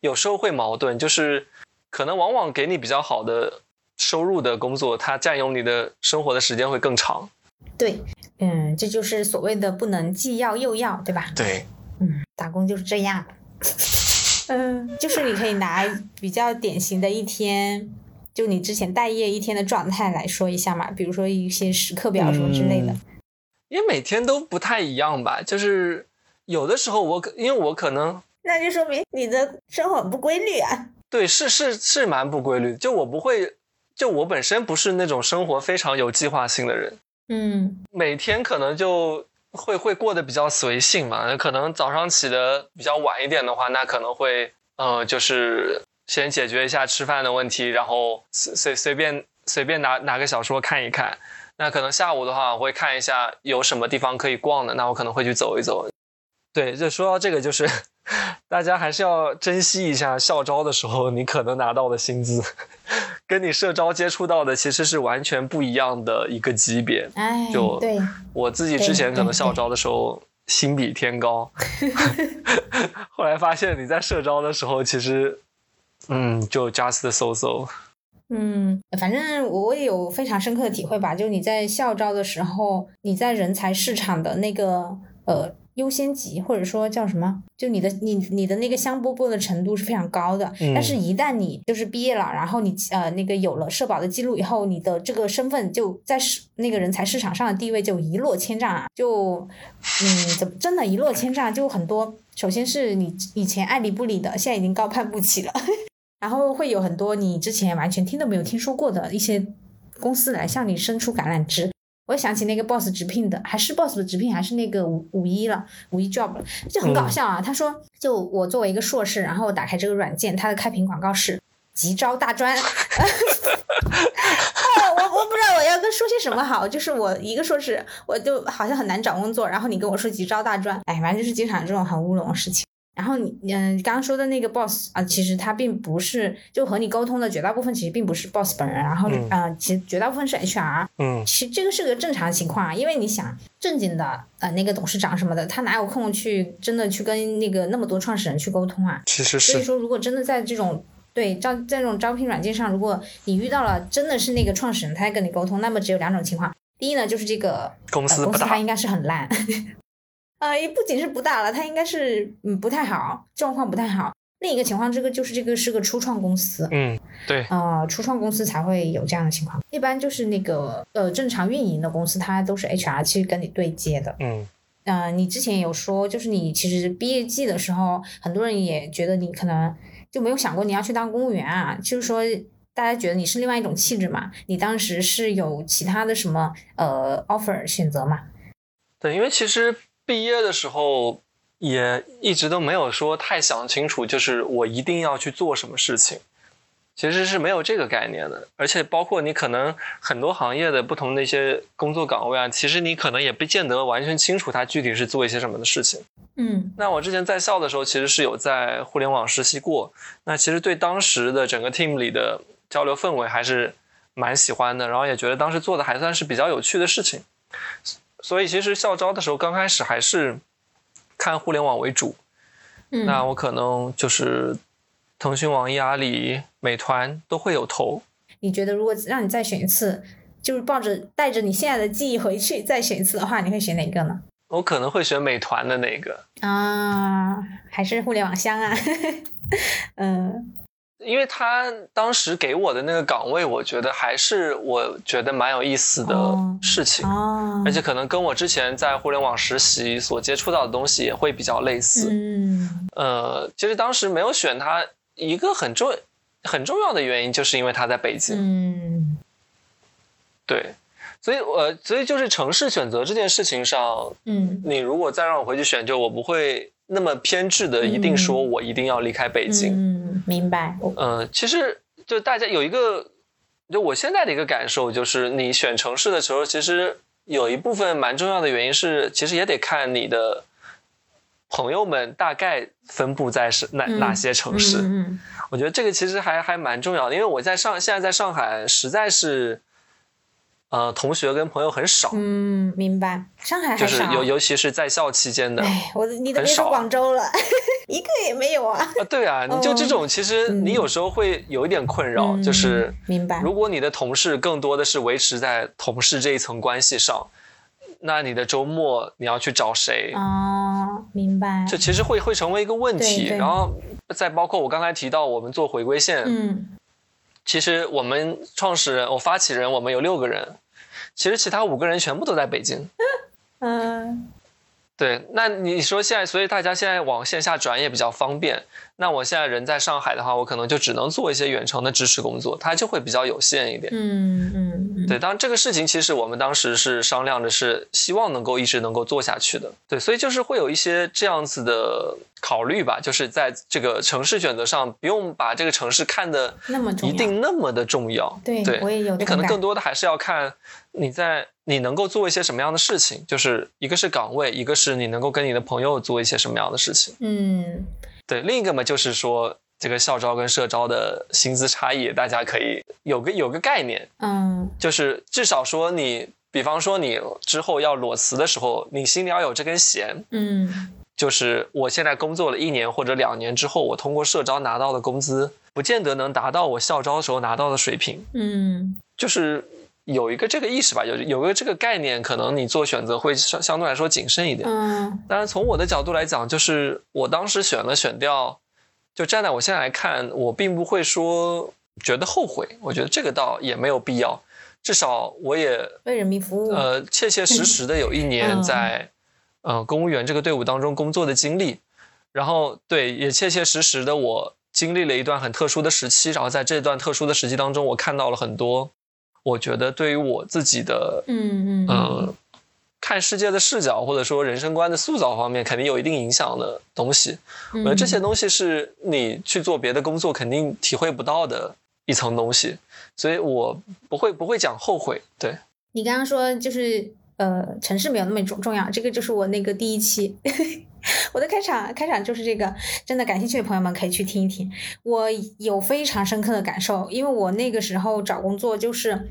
有时候会矛盾，就是可能往往给你比较好的。收入的工作，它占用你的生活的时间会更长。对，嗯，这就是所谓的不能既要又要，对吧？对，嗯，打工就是这样。嗯，就是你可以拿比较典型的一天，就你之前待业一天的状态来说一下嘛，比如说一些时刻表什么之类的。因为每天都不太一样吧，就是有的时候我可，因为我可能，那就说明你的生活不规律啊。对，是是是蛮不规律，就我不会。就我本身不是那种生活非常有计划性的人，嗯，每天可能就会会过得比较随性嘛。可能早上起的比较晚一点的话，那可能会呃，就是先解决一下吃饭的问题，然后随随随便随便拿拿个小说看一看。那可能下午的话，我会看一下有什么地方可以逛的，那我可能会去走一走。对，就说到这个，就是 大家还是要珍惜一下校招的时候你可能拿到的薪资。跟你社招接触到的其实是完全不一样的一个级别，哎，就对，我自己之前可能校招的时候心比天高，后来发现你在社招的时候其实，嗯，就 just so so，嗯，反正我也有非常深刻的体会吧，就你在校招的时候，你在人才市场的那个呃。优先级或者说叫什么，就你的你你的那个香饽饽的程度是非常高的，但是一旦你就是毕业了，然后你呃那个有了社保的记录以后，你的这个身份就在市那个人才市场上的地位就一落千丈啊，就嗯怎么真的，一落千丈，就很多，首先是你以前爱理不理的，现在已经高攀不起了，然后会有很多你之前完全听都没有听说过的一些公司来向你伸出橄榄枝。我想起那个 boss 直聘的，还是 boss 的直聘，还是那个五五一了，五一 job 了，就很搞笑啊。他说，就我作为一个硕士，然后我打开这个软件，它的开屏广告是急招大专。我我不知道我要跟说些什么好，就是我一个硕士，我就好像很难找工作，然后你跟我说急招大专，哎，反正就是经常这种很乌龙的事情。然后你嗯，刚刚说的那个 boss 啊，其实他并不是就和你沟通的绝大部分，其实并不是 boss 本人。然后嗯，其实绝大部分是 HR。嗯，其实这个是个正常情况啊，因为你想正经的呃那个董事长什么的，他哪有空去真的去跟那个那么多创始人去沟通啊？其实是。所以说，如果真的在这种对招在这种招聘软件上，如果你遇到了真的是那个创始人，他在跟你沟通，那么只有两种情况：第一呢，就是这个公司公司他应该是很烂。呃，也不仅是不大了，它应该是嗯不太好，状况不太好。另一个情况，这个就是这个是个初创公司，嗯，对，呃，初创公司才会有这样的情况。一般就是那个呃正常运营的公司，它都是 HR 去跟你对接的，嗯，呃，你之前有说，就是你其实毕业季的时候，很多人也觉得你可能就没有想过你要去当公务员啊，就是说大家觉得你是另外一种气质嘛。你当时是有其他的什么呃 offer 选择吗？对，因为其实。毕业的时候也一直都没有说太想清楚，就是我一定要去做什么事情，其实是没有这个概念的。而且包括你可能很多行业的不同的一些工作岗位啊，其实你可能也不见得完全清楚它具体是做一些什么的事情。嗯，那我之前在校的时候，其实是有在互联网实习过，那其实对当时的整个 team 里的交流氛围还是蛮喜欢的，然后也觉得当时做的还算是比较有趣的事情。所以其实校招的时候，刚开始还是看互联网为主。嗯，那我可能就是腾讯、网易、阿里、美团都会有投。你觉得如果让你再选一次，就是抱着带着你现在的记忆回去再选一次的话，你会选哪个呢？我可能会选美团的那个啊，还是互联网香啊？嗯，因为他当时给我的那个岗位，我觉得还是我觉得蛮有意思的事情，而且可能跟我之前在互联网实习所接触到的东西也会比较类似。嗯，呃，其实当时没有选他，一个很重很重要的原因，就是因为他在北京。嗯，对，所以我所以就是城市选择这件事情上，嗯，你如果再让我回去选，就我不会。那么偏执的，一定说我一定要离开北京。嗯，明白。嗯，其实就大家有一个，就我现在的一个感受就是，你选城市的时候，其实有一部分蛮重要的原因是，其实也得看你的朋友们大概分布在是哪哪些城市。嗯，我觉得这个其实还还蛮重要的，因为我在上现在在上海，实在是。呃，同学跟朋友很少。嗯，明白。上海。就是尤尤其是在校期间的。哎，我你都别说广州了，一个也没有啊。啊，对啊，你就这种，其实你有时候会有一点困扰，就是明白。如果你的同事更多的是维持在同事这一层关系上，那你的周末你要去找谁？哦，明白。这其实会会成为一个问题。然后再包括我刚才提到，我们做回归线。嗯。其实我们创始人，我发起人，我们有六个人，其实其他五个人全部都在北京。嗯。对，那你说现在，所以大家现在往线下转也比较方便。那我现在人在上海的话，我可能就只能做一些远程的支持工作，它就会比较有限一点。嗯嗯。对，当然这个事情其实我们当时是商量着，是希望能够一直能够做下去的。对，所以就是会有一些这样子的考虑吧，就是在这个城市选择上，不用把这个城市看的那么一定那么的重要。对，我也有。你可能更多的还是要看你在。你能够做一些什么样的事情？就是一个是岗位，一个是你能够跟你的朋友做一些什么样的事情。嗯，对。另一个嘛，就是说这个校招跟社招的薪资差异，大家可以有个有个概念。嗯，就是至少说你，比方说你之后要裸辞的时候，你心里要有这根弦。嗯，就是我现在工作了一年或者两年之后，我通过社招拿到的工资，不见得能达到我校招时候拿到的水平。嗯，就是。有一个这个意识吧，有有个这个概念，可能你做选择会相相对来说谨慎一点。嗯，当然从我的角度来讲，就是我当时选了选调，就站在我现在来看，我并不会说觉得后悔。我觉得这个倒也没有必要，至少我也为人民服务。呃，切切实实的有一年 在呃公务员这个队伍当中工作的经历，然后对，也切切实实的我经历了一段很特殊的时期，然后在这段特殊的时期当中，我看到了很多。我觉得对于我自己的，嗯嗯看世界的视角或者说人生观的塑造方面，肯定有一定影响的东西。我觉得这些东西是你去做别的工作肯定体会不到的一层东西，所以我不会不会讲后悔。对你刚刚说就是呃城市没有那么重重要，这个就是我那个第一期。我的开场开场就是这个，真的感兴趣的朋友们可以去听一听。我有非常深刻的感受，因为我那个时候找工作就是，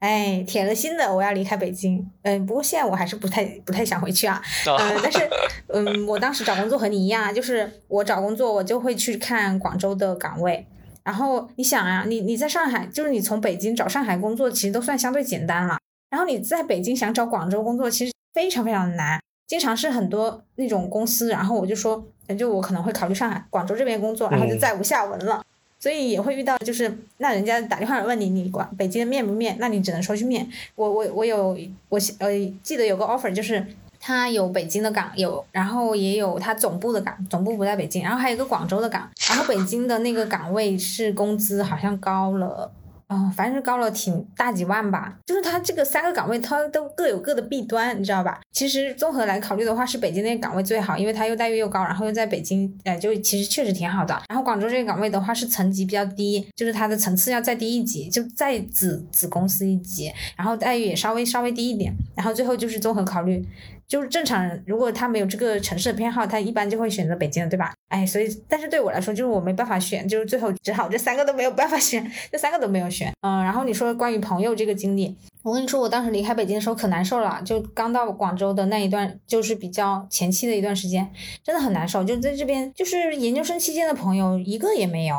哎，铁了心的我要离开北京。嗯，不过现在我还是不太不太想回去啊。嗯，但是嗯，我当时找工作和你一样，就是我找工作我就会去看广州的岗位。然后你想啊，你你在上海，就是你从北京找上海工作，其实都算相对简单了。然后你在北京想找广州工作，其实非常非常难。经常是很多那种公司，然后我就说，就我可能会考虑上海、广州这边工作，然后就再无下文了。所以也会遇到，就是那人家打电话问你，你广北京的面不面？那你只能说去面。我我我有我呃记得有个 offer，就是他有北京的岗有，然后也有他总部的岗，总部不在北京，然后还有一个广州的岗，然后北京的那个岗位是工资好像高了。哦，反正是高了挺大几万吧，就是它这个三个岗位，它都各有各的弊端，你知道吧？其实综合来考虑的话，是北京那个岗位最好，因为它又待遇又高，然后又在北京，哎，就其实确实挺好的。然后广州这个岗位的话，是层级比较低，就是它的层次要再低一级，就再子子公司一级，然后待遇也稍微稍微低一点。然后最后就是综合考虑。就是正常人，如果他没有这个城市的偏好，他一般就会选择北京的，对吧？哎，所以，但是对我来说，就是我没办法选，就是最后只好这三个都没有办法选，这三个都没有选。嗯，然后你说关于朋友这个经历，我跟你说，我当时离开北京的时候可难受了，就刚到广州的那一段，就是比较前期的一段时间，真的很难受。就在这边，就是研究生期间的朋友一个也没有。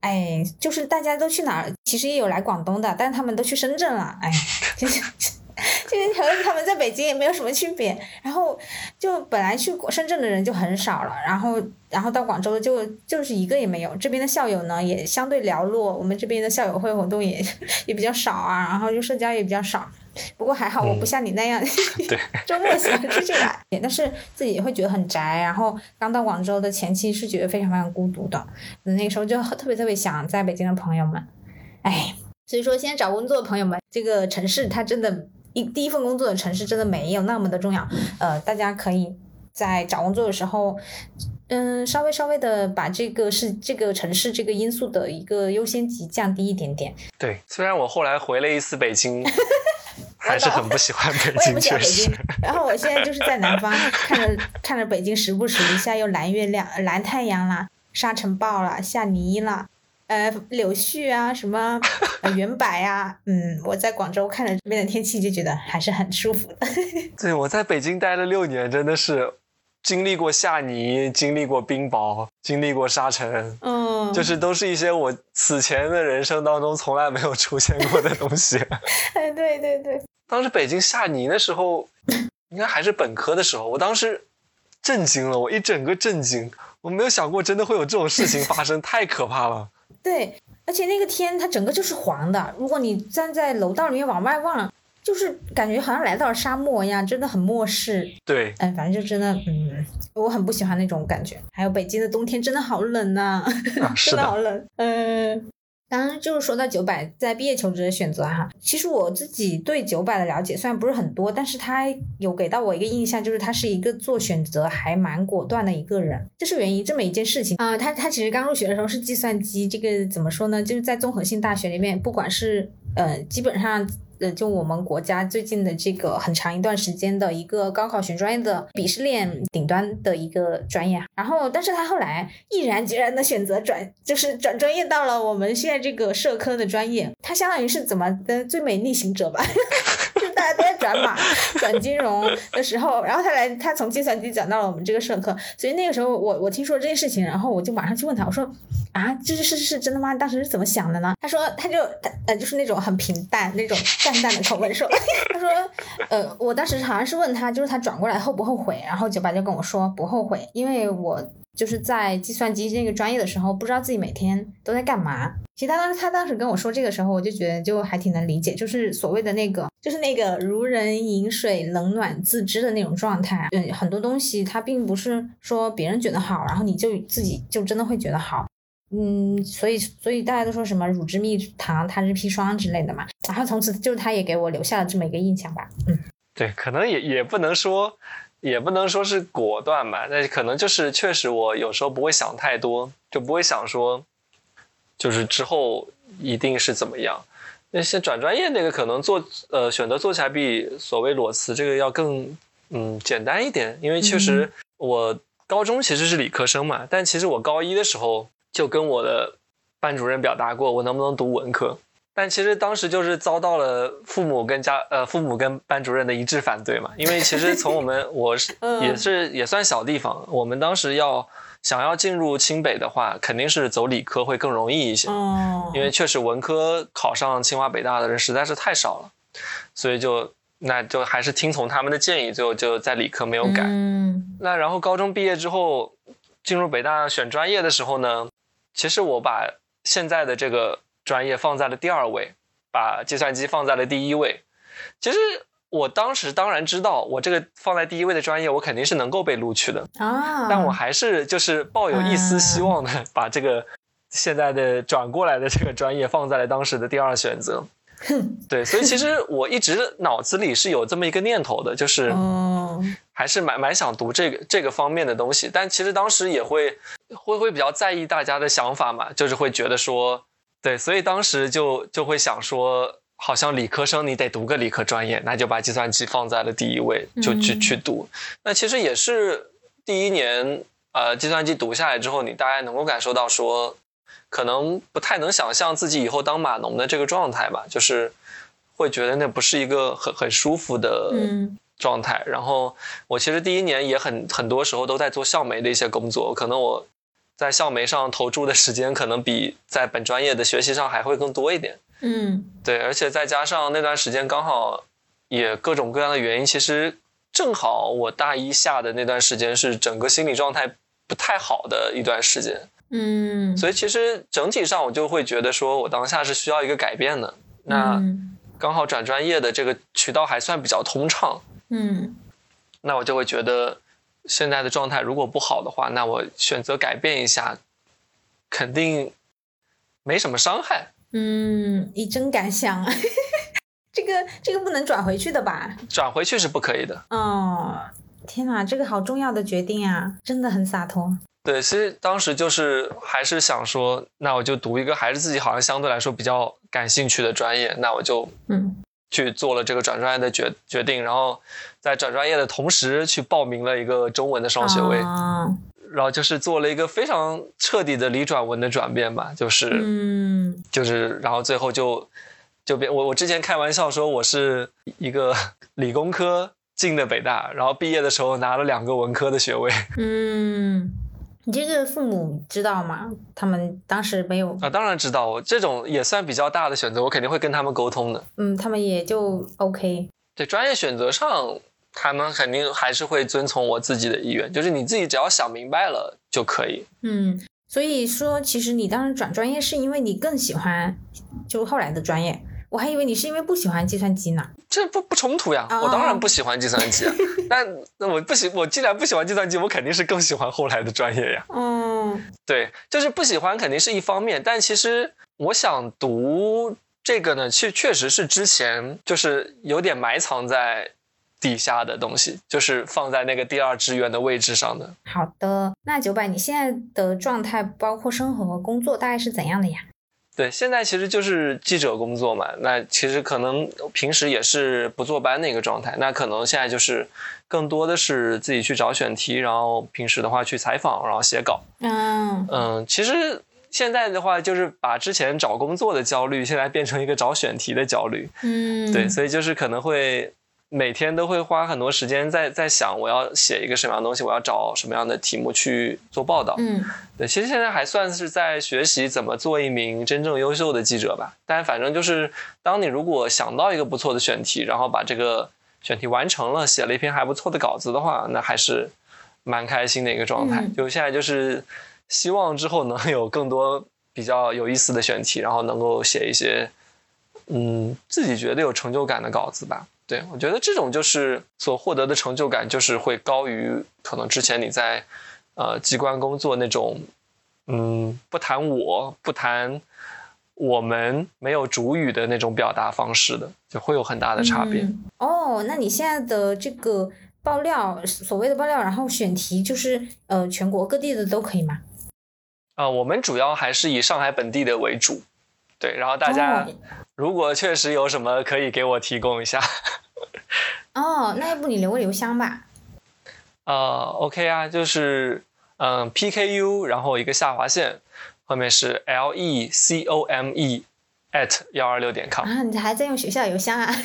哎，就是大家都去哪儿？其实也有来广东的，但是他们都去深圳了。哎，就是。这边和他们在北京也没有什么区别。然后就本来去深圳的人就很少了，然后然后到广州的就就是一个也没有。这边的校友呢也相对寥落，我们这边的校友会活动也也比较少啊，然后就社交也比较少。不过还好，我不像你那样，周末喜欢出去玩，但是自己也会觉得很宅。然后刚到广州的前期是觉得非常非常孤独的，那个时候就特别特别想在北京的朋友们，哎，所以说现在找工作的朋友们，这个城市它真的，一第一份工作的城市真的没有那么的重要。呃，大家可以在找工作的时候，嗯，稍微稍微的把这个是这个城市这个因素的一个优先级降低一点点。对，虽然我后来回了一次北京。还是很不喜欢北京，确实。然后我现在就是在南方，看着看着北京，时不时一下又蓝月亮、蓝太阳啦，沙尘暴啦，下泥啦，呃，柳絮啊，什么圆柏呀，嗯，我在广州看着这边的天气，就觉得还是很舒服的。对，我在北京待了六年，真的是经历过下泥，经历过冰雹，经历过沙尘，嗯，就是都是一些我此前的人生当中从来没有出现过的东西。哎，对对对。当时北京下泥的时候，应该还是本科的时候，我当时震惊了，我一整个震惊，我没有想过真的会有这种事情发生，太可怕了。对，而且那个天它整个就是黄的，如果你站在楼道里面往外望，就是感觉好像来到了沙漠一样，真的很漠视。对，哎，反正就真的，嗯，我很不喜欢那种感觉。还有北京的冬天真的好冷呐，真的好冷，嗯。刚刚就是说到九百在毕业求职的选择哈，其实我自己对九百的了解虽然不是很多，但是他有给到我一个印象，就是他是一个做选择还蛮果断的一个人。这是源于这么一件事情啊，他他其实刚入学的时候是计算机，这个怎么说呢？就是在综合性大学里面，不管是呃，基本上。呃，就我们国家最近的这个很长一段时间的一个高考选专业的鄙视链顶端的一个专业，然后，但是他后来毅然决然的选择转，就是转专业到了我们现在这个社科的专业，他相当于是怎么的最美逆行者吧。大家都在转码、转金融的时候，然后他来，他从计算机转到了我们这个社科，所以那个时候我我听说这件事情，然后我就马上去问他，我说啊，这是是是真的吗？当时是怎么想的呢？他说他就呃就是那种很平淡那种淡淡的口吻说，他说呃我当时好像是问他，就是他转过来后不后悔，然后九八就跟我说不后悔，因为我。就是在计算机这个专业的时候，不知道自己每天都在干嘛。其实他当时他当时跟我说这个时候，我就觉得就还挺能理解，就是所谓的那个，就是那个如人饮水，冷暖自知的那种状态。嗯，很多东西它并不是说别人觉得好，然后你就自己就真的会觉得好。嗯，所以所以大家都说什么乳汁蜜糖，他日砒霜之类的嘛。然后从此就是他也给我留下了这么一个印象吧。嗯，对，可能也也不能说。也不能说是果断吧，那可能就是确实我有时候不会想太多，就不会想说，就是之后一定是怎么样。那些转专业那个可能做呃选择做起来比所谓裸辞这个要更嗯简单一点，因为确实我高中其实是理科生嘛，但其实我高一的时候就跟我的班主任表达过我能不能读文科。但其实当时就是遭到了父母跟家呃父母跟班主任的一致反对嘛，因为其实从我们我是 也是也算小地方，我们当时要想要进入清北的话，肯定是走理科会更容易一些，因为确实文科考上清华北大的人实在是太少了，所以就那就还是听从他们的建议，最后就在理科没有改。嗯那然后高中毕业之后进入北大选专业的时候呢，其实我把现在的这个。专业放在了第二位，把计算机放在了第一位。其实我当时当然知道，我这个放在第一位的专业，我肯定是能够被录取的啊。但我还是就是抱有一丝希望的，把这个现在的转过来的这个专业放在了当时的第二选择。对，所以其实我一直脑子里是有这么一个念头的，就是还是蛮蛮想读这个这个方面的东西。但其实当时也会会会比较在意大家的想法嘛，就是会觉得说。对，所以当时就就会想说，好像理科生你得读个理科专业，那就把计算机放在了第一位，就去去读。那其实也是第一年，呃，计算机读下来之后，你大概能够感受到说，可能不太能想象自己以后当码农的这个状态吧，就是会觉得那不是一个很很舒服的状态。然后我其实第一年也很很多时候都在做校媒的一些工作，可能我。在校媒上投注的时间可能比在本专业的学习上还会更多一点。嗯，对，而且再加上那段时间刚好也各种各样的原因，其实正好我大一下的那段时间是整个心理状态不太好的一段时间。嗯，所以其实整体上我就会觉得说我当下是需要一个改变的。那刚好转专业的这个渠道还算比较通畅。嗯，那我就会觉得现在的状态如果不好的话，那我选择改变一下，肯定没什么伤害。嗯，你真敢想，这个这个不能转回去的吧？转回去是不可以的。哦，天哪，这个好重要的决定啊，真的很洒脱。对，其实当时就是还是想说，那我就读一个还是自己好像相对来说比较感兴趣的专业，那我就嗯去做了这个转专业的决决定，然后在转专业的同时去报名了一个中文的双学位。然后就是做了一个非常彻底的理转文的转变吧，就是，嗯，就是，然后最后就就变我我之前开玩笑说我是一个 理工科进的北大，然后毕业的时候拿了两个文科的学位。嗯，你这个父母知道吗？他们当时没有啊？当然知道，我这种也算比较大的选择，我肯定会跟他们沟通的。嗯，他们也就 OK。对专业选择上。他们肯定还是会遵从我自己的意愿，就是你自己只要想明白了就可以。嗯，所以说其实你当时转专业是因为你更喜欢，就后来的专业，我还以为你是因为不喜欢计算机呢。这不不冲突呀，我当然不喜欢计算机，但那我不喜我既然不喜欢计算机，我肯定是更喜欢后来的专业呀。嗯，对，就是不喜欢肯定是一方面，但其实我想读这个呢，确确实是之前就是有点埋藏在。底下的东西就是放在那个第二志愿的位置上的。好的，那九百，你现在的状态包括生活和工作大概是怎样的呀？对，现在其实就是记者工作嘛。那其实可能平时也是不坐班的一个状态。那可能现在就是更多的是自己去找选题，然后平时的话去采访，然后写稿。嗯嗯，其实现在的话就是把之前找工作的焦虑，现在变成一个找选题的焦虑。嗯，对，所以就是可能会。每天都会花很多时间在在想我要写一个什么样的东西，我要找什么样的题目去做报道。嗯，对，其实现在还算是在学习怎么做一名真正优秀的记者吧。但反正就是，当你如果想到一个不错的选题，然后把这个选题完成了，写了一篇还不错的稿子的话，那还是蛮开心的一个状态。就现在就是希望之后能有更多比较有意思的选题，然后能够写一些嗯自己觉得有成就感的稿子吧。对，我觉得这种就是所获得的成就感，就是会高于可能之前你在，呃，机关工作那种，嗯，不谈我不谈我们没有主语的那种表达方式的，就会有很大的差别。哦，那你现在的这个爆料，所谓的爆料，然后选题就是呃全国各地的都可以吗？啊，我们主要还是以上海本地的为主。对，然后大家如果确实有什么可以给我提供一下。哦，那要不你留个邮箱吧？呃，OK 啊，就是嗯，PKU，然后一个下划线，后面是 LECOME at 幺二六点 com。啊，你还在用学校邮箱啊？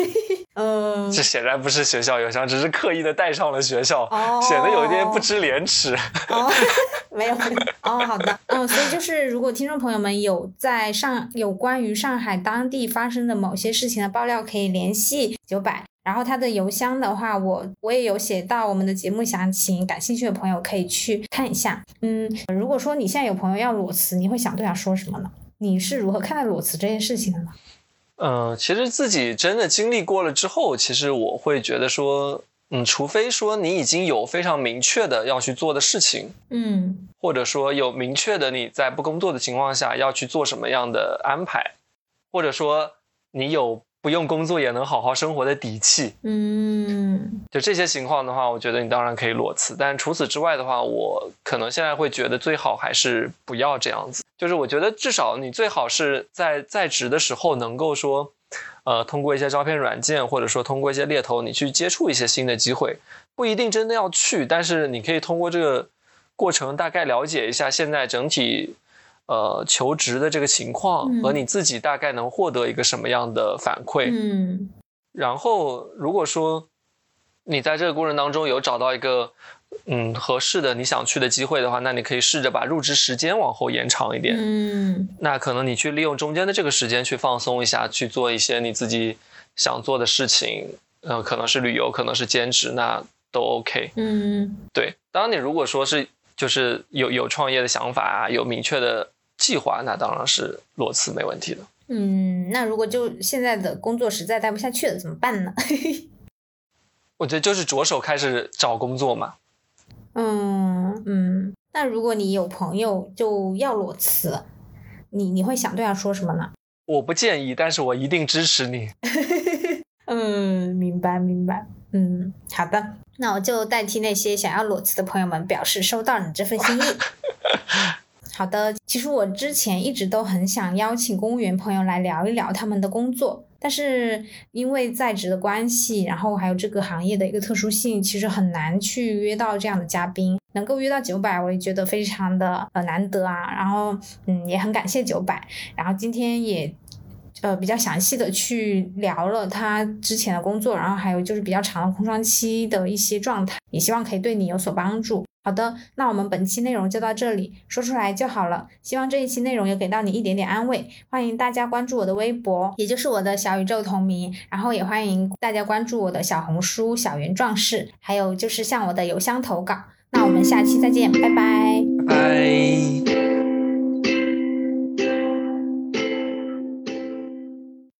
嗯，这显然不是学校邮箱，只是刻意的带上了学校，显得有一点不知廉耻。哦，没有，哦，好的，嗯，所以就是如果听众朋友们有在上有关于上海当地发生的某些事情的爆料，可以联系九百。然后他的邮箱的话，我我也有写到我们的节目详情，感兴趣的朋友可以去看一下。嗯，如果说你现在有朋友要裸辞，你会想对他说什么呢？你是如何看待裸辞这件事情的呢？嗯，其实自己真的经历过了之后，其实我会觉得说，嗯，除非说你已经有非常明确的要去做的事情，嗯，或者说有明确的你在不工作的情况下要去做什么样的安排，或者说你有不用工作也能好好生活的底气，嗯，就这些情况的话，我觉得你当然可以裸辞。但除此之外的话，我可能现在会觉得最好还是不要这样子。就是我觉得至少你最好是在在职的时候能够说，呃，通过一些招聘软件，或者说通过一些猎头，你去接触一些新的机会，不一定真的要去，但是你可以通过这个过程大概了解一下现在整体，呃，求职的这个情况和你自己大概能获得一个什么样的反馈。嗯，然后如果说你在这个过程当中有找到一个。嗯，合适的你想去的机会的话，那你可以试着把入职时间往后延长一点。嗯，那可能你去利用中间的这个时间去放松一下，去做一些你自己想做的事情。嗯，可能是旅游，可能是兼职，那都 OK。嗯，对。当你如果说是就是有有创业的想法啊，有明确的计划，那当然是裸辞没问题的。嗯，那如果就现在的工作实在待不下去了，怎么办呢？我觉得就是着手开始找工作嘛。嗯嗯，那如果你有朋友就要裸辞，你你会想对他说什么呢？我不建议，但是我一定支持你。嗯，明白明白。嗯，好的，那我就代替那些想要裸辞的朋友们表示收到你这份心意。好的，其实我之前一直都很想邀请公务员朋友来聊一聊他们的工作，但是因为在职的关系，然后还有这个行业的一个特殊性，其实很难去约到这样的嘉宾。能够约到九百，我也觉得非常的呃难得啊。然后嗯，也很感谢九百。然后今天也呃比较详细的去聊了他之前的工作，然后还有就是比较长的空窗期的一些状态，也希望可以对你有所帮助。好的，那我们本期内容就到这里，说出来就好了。希望这一期内容有给到你一点点安慰。欢迎大家关注我的微博，也就是我的小宇宙同名，然后也欢迎大家关注我的小红书小圆壮士，还有就是向我的邮箱投稿。那我们下期再见，拜拜，拜拜。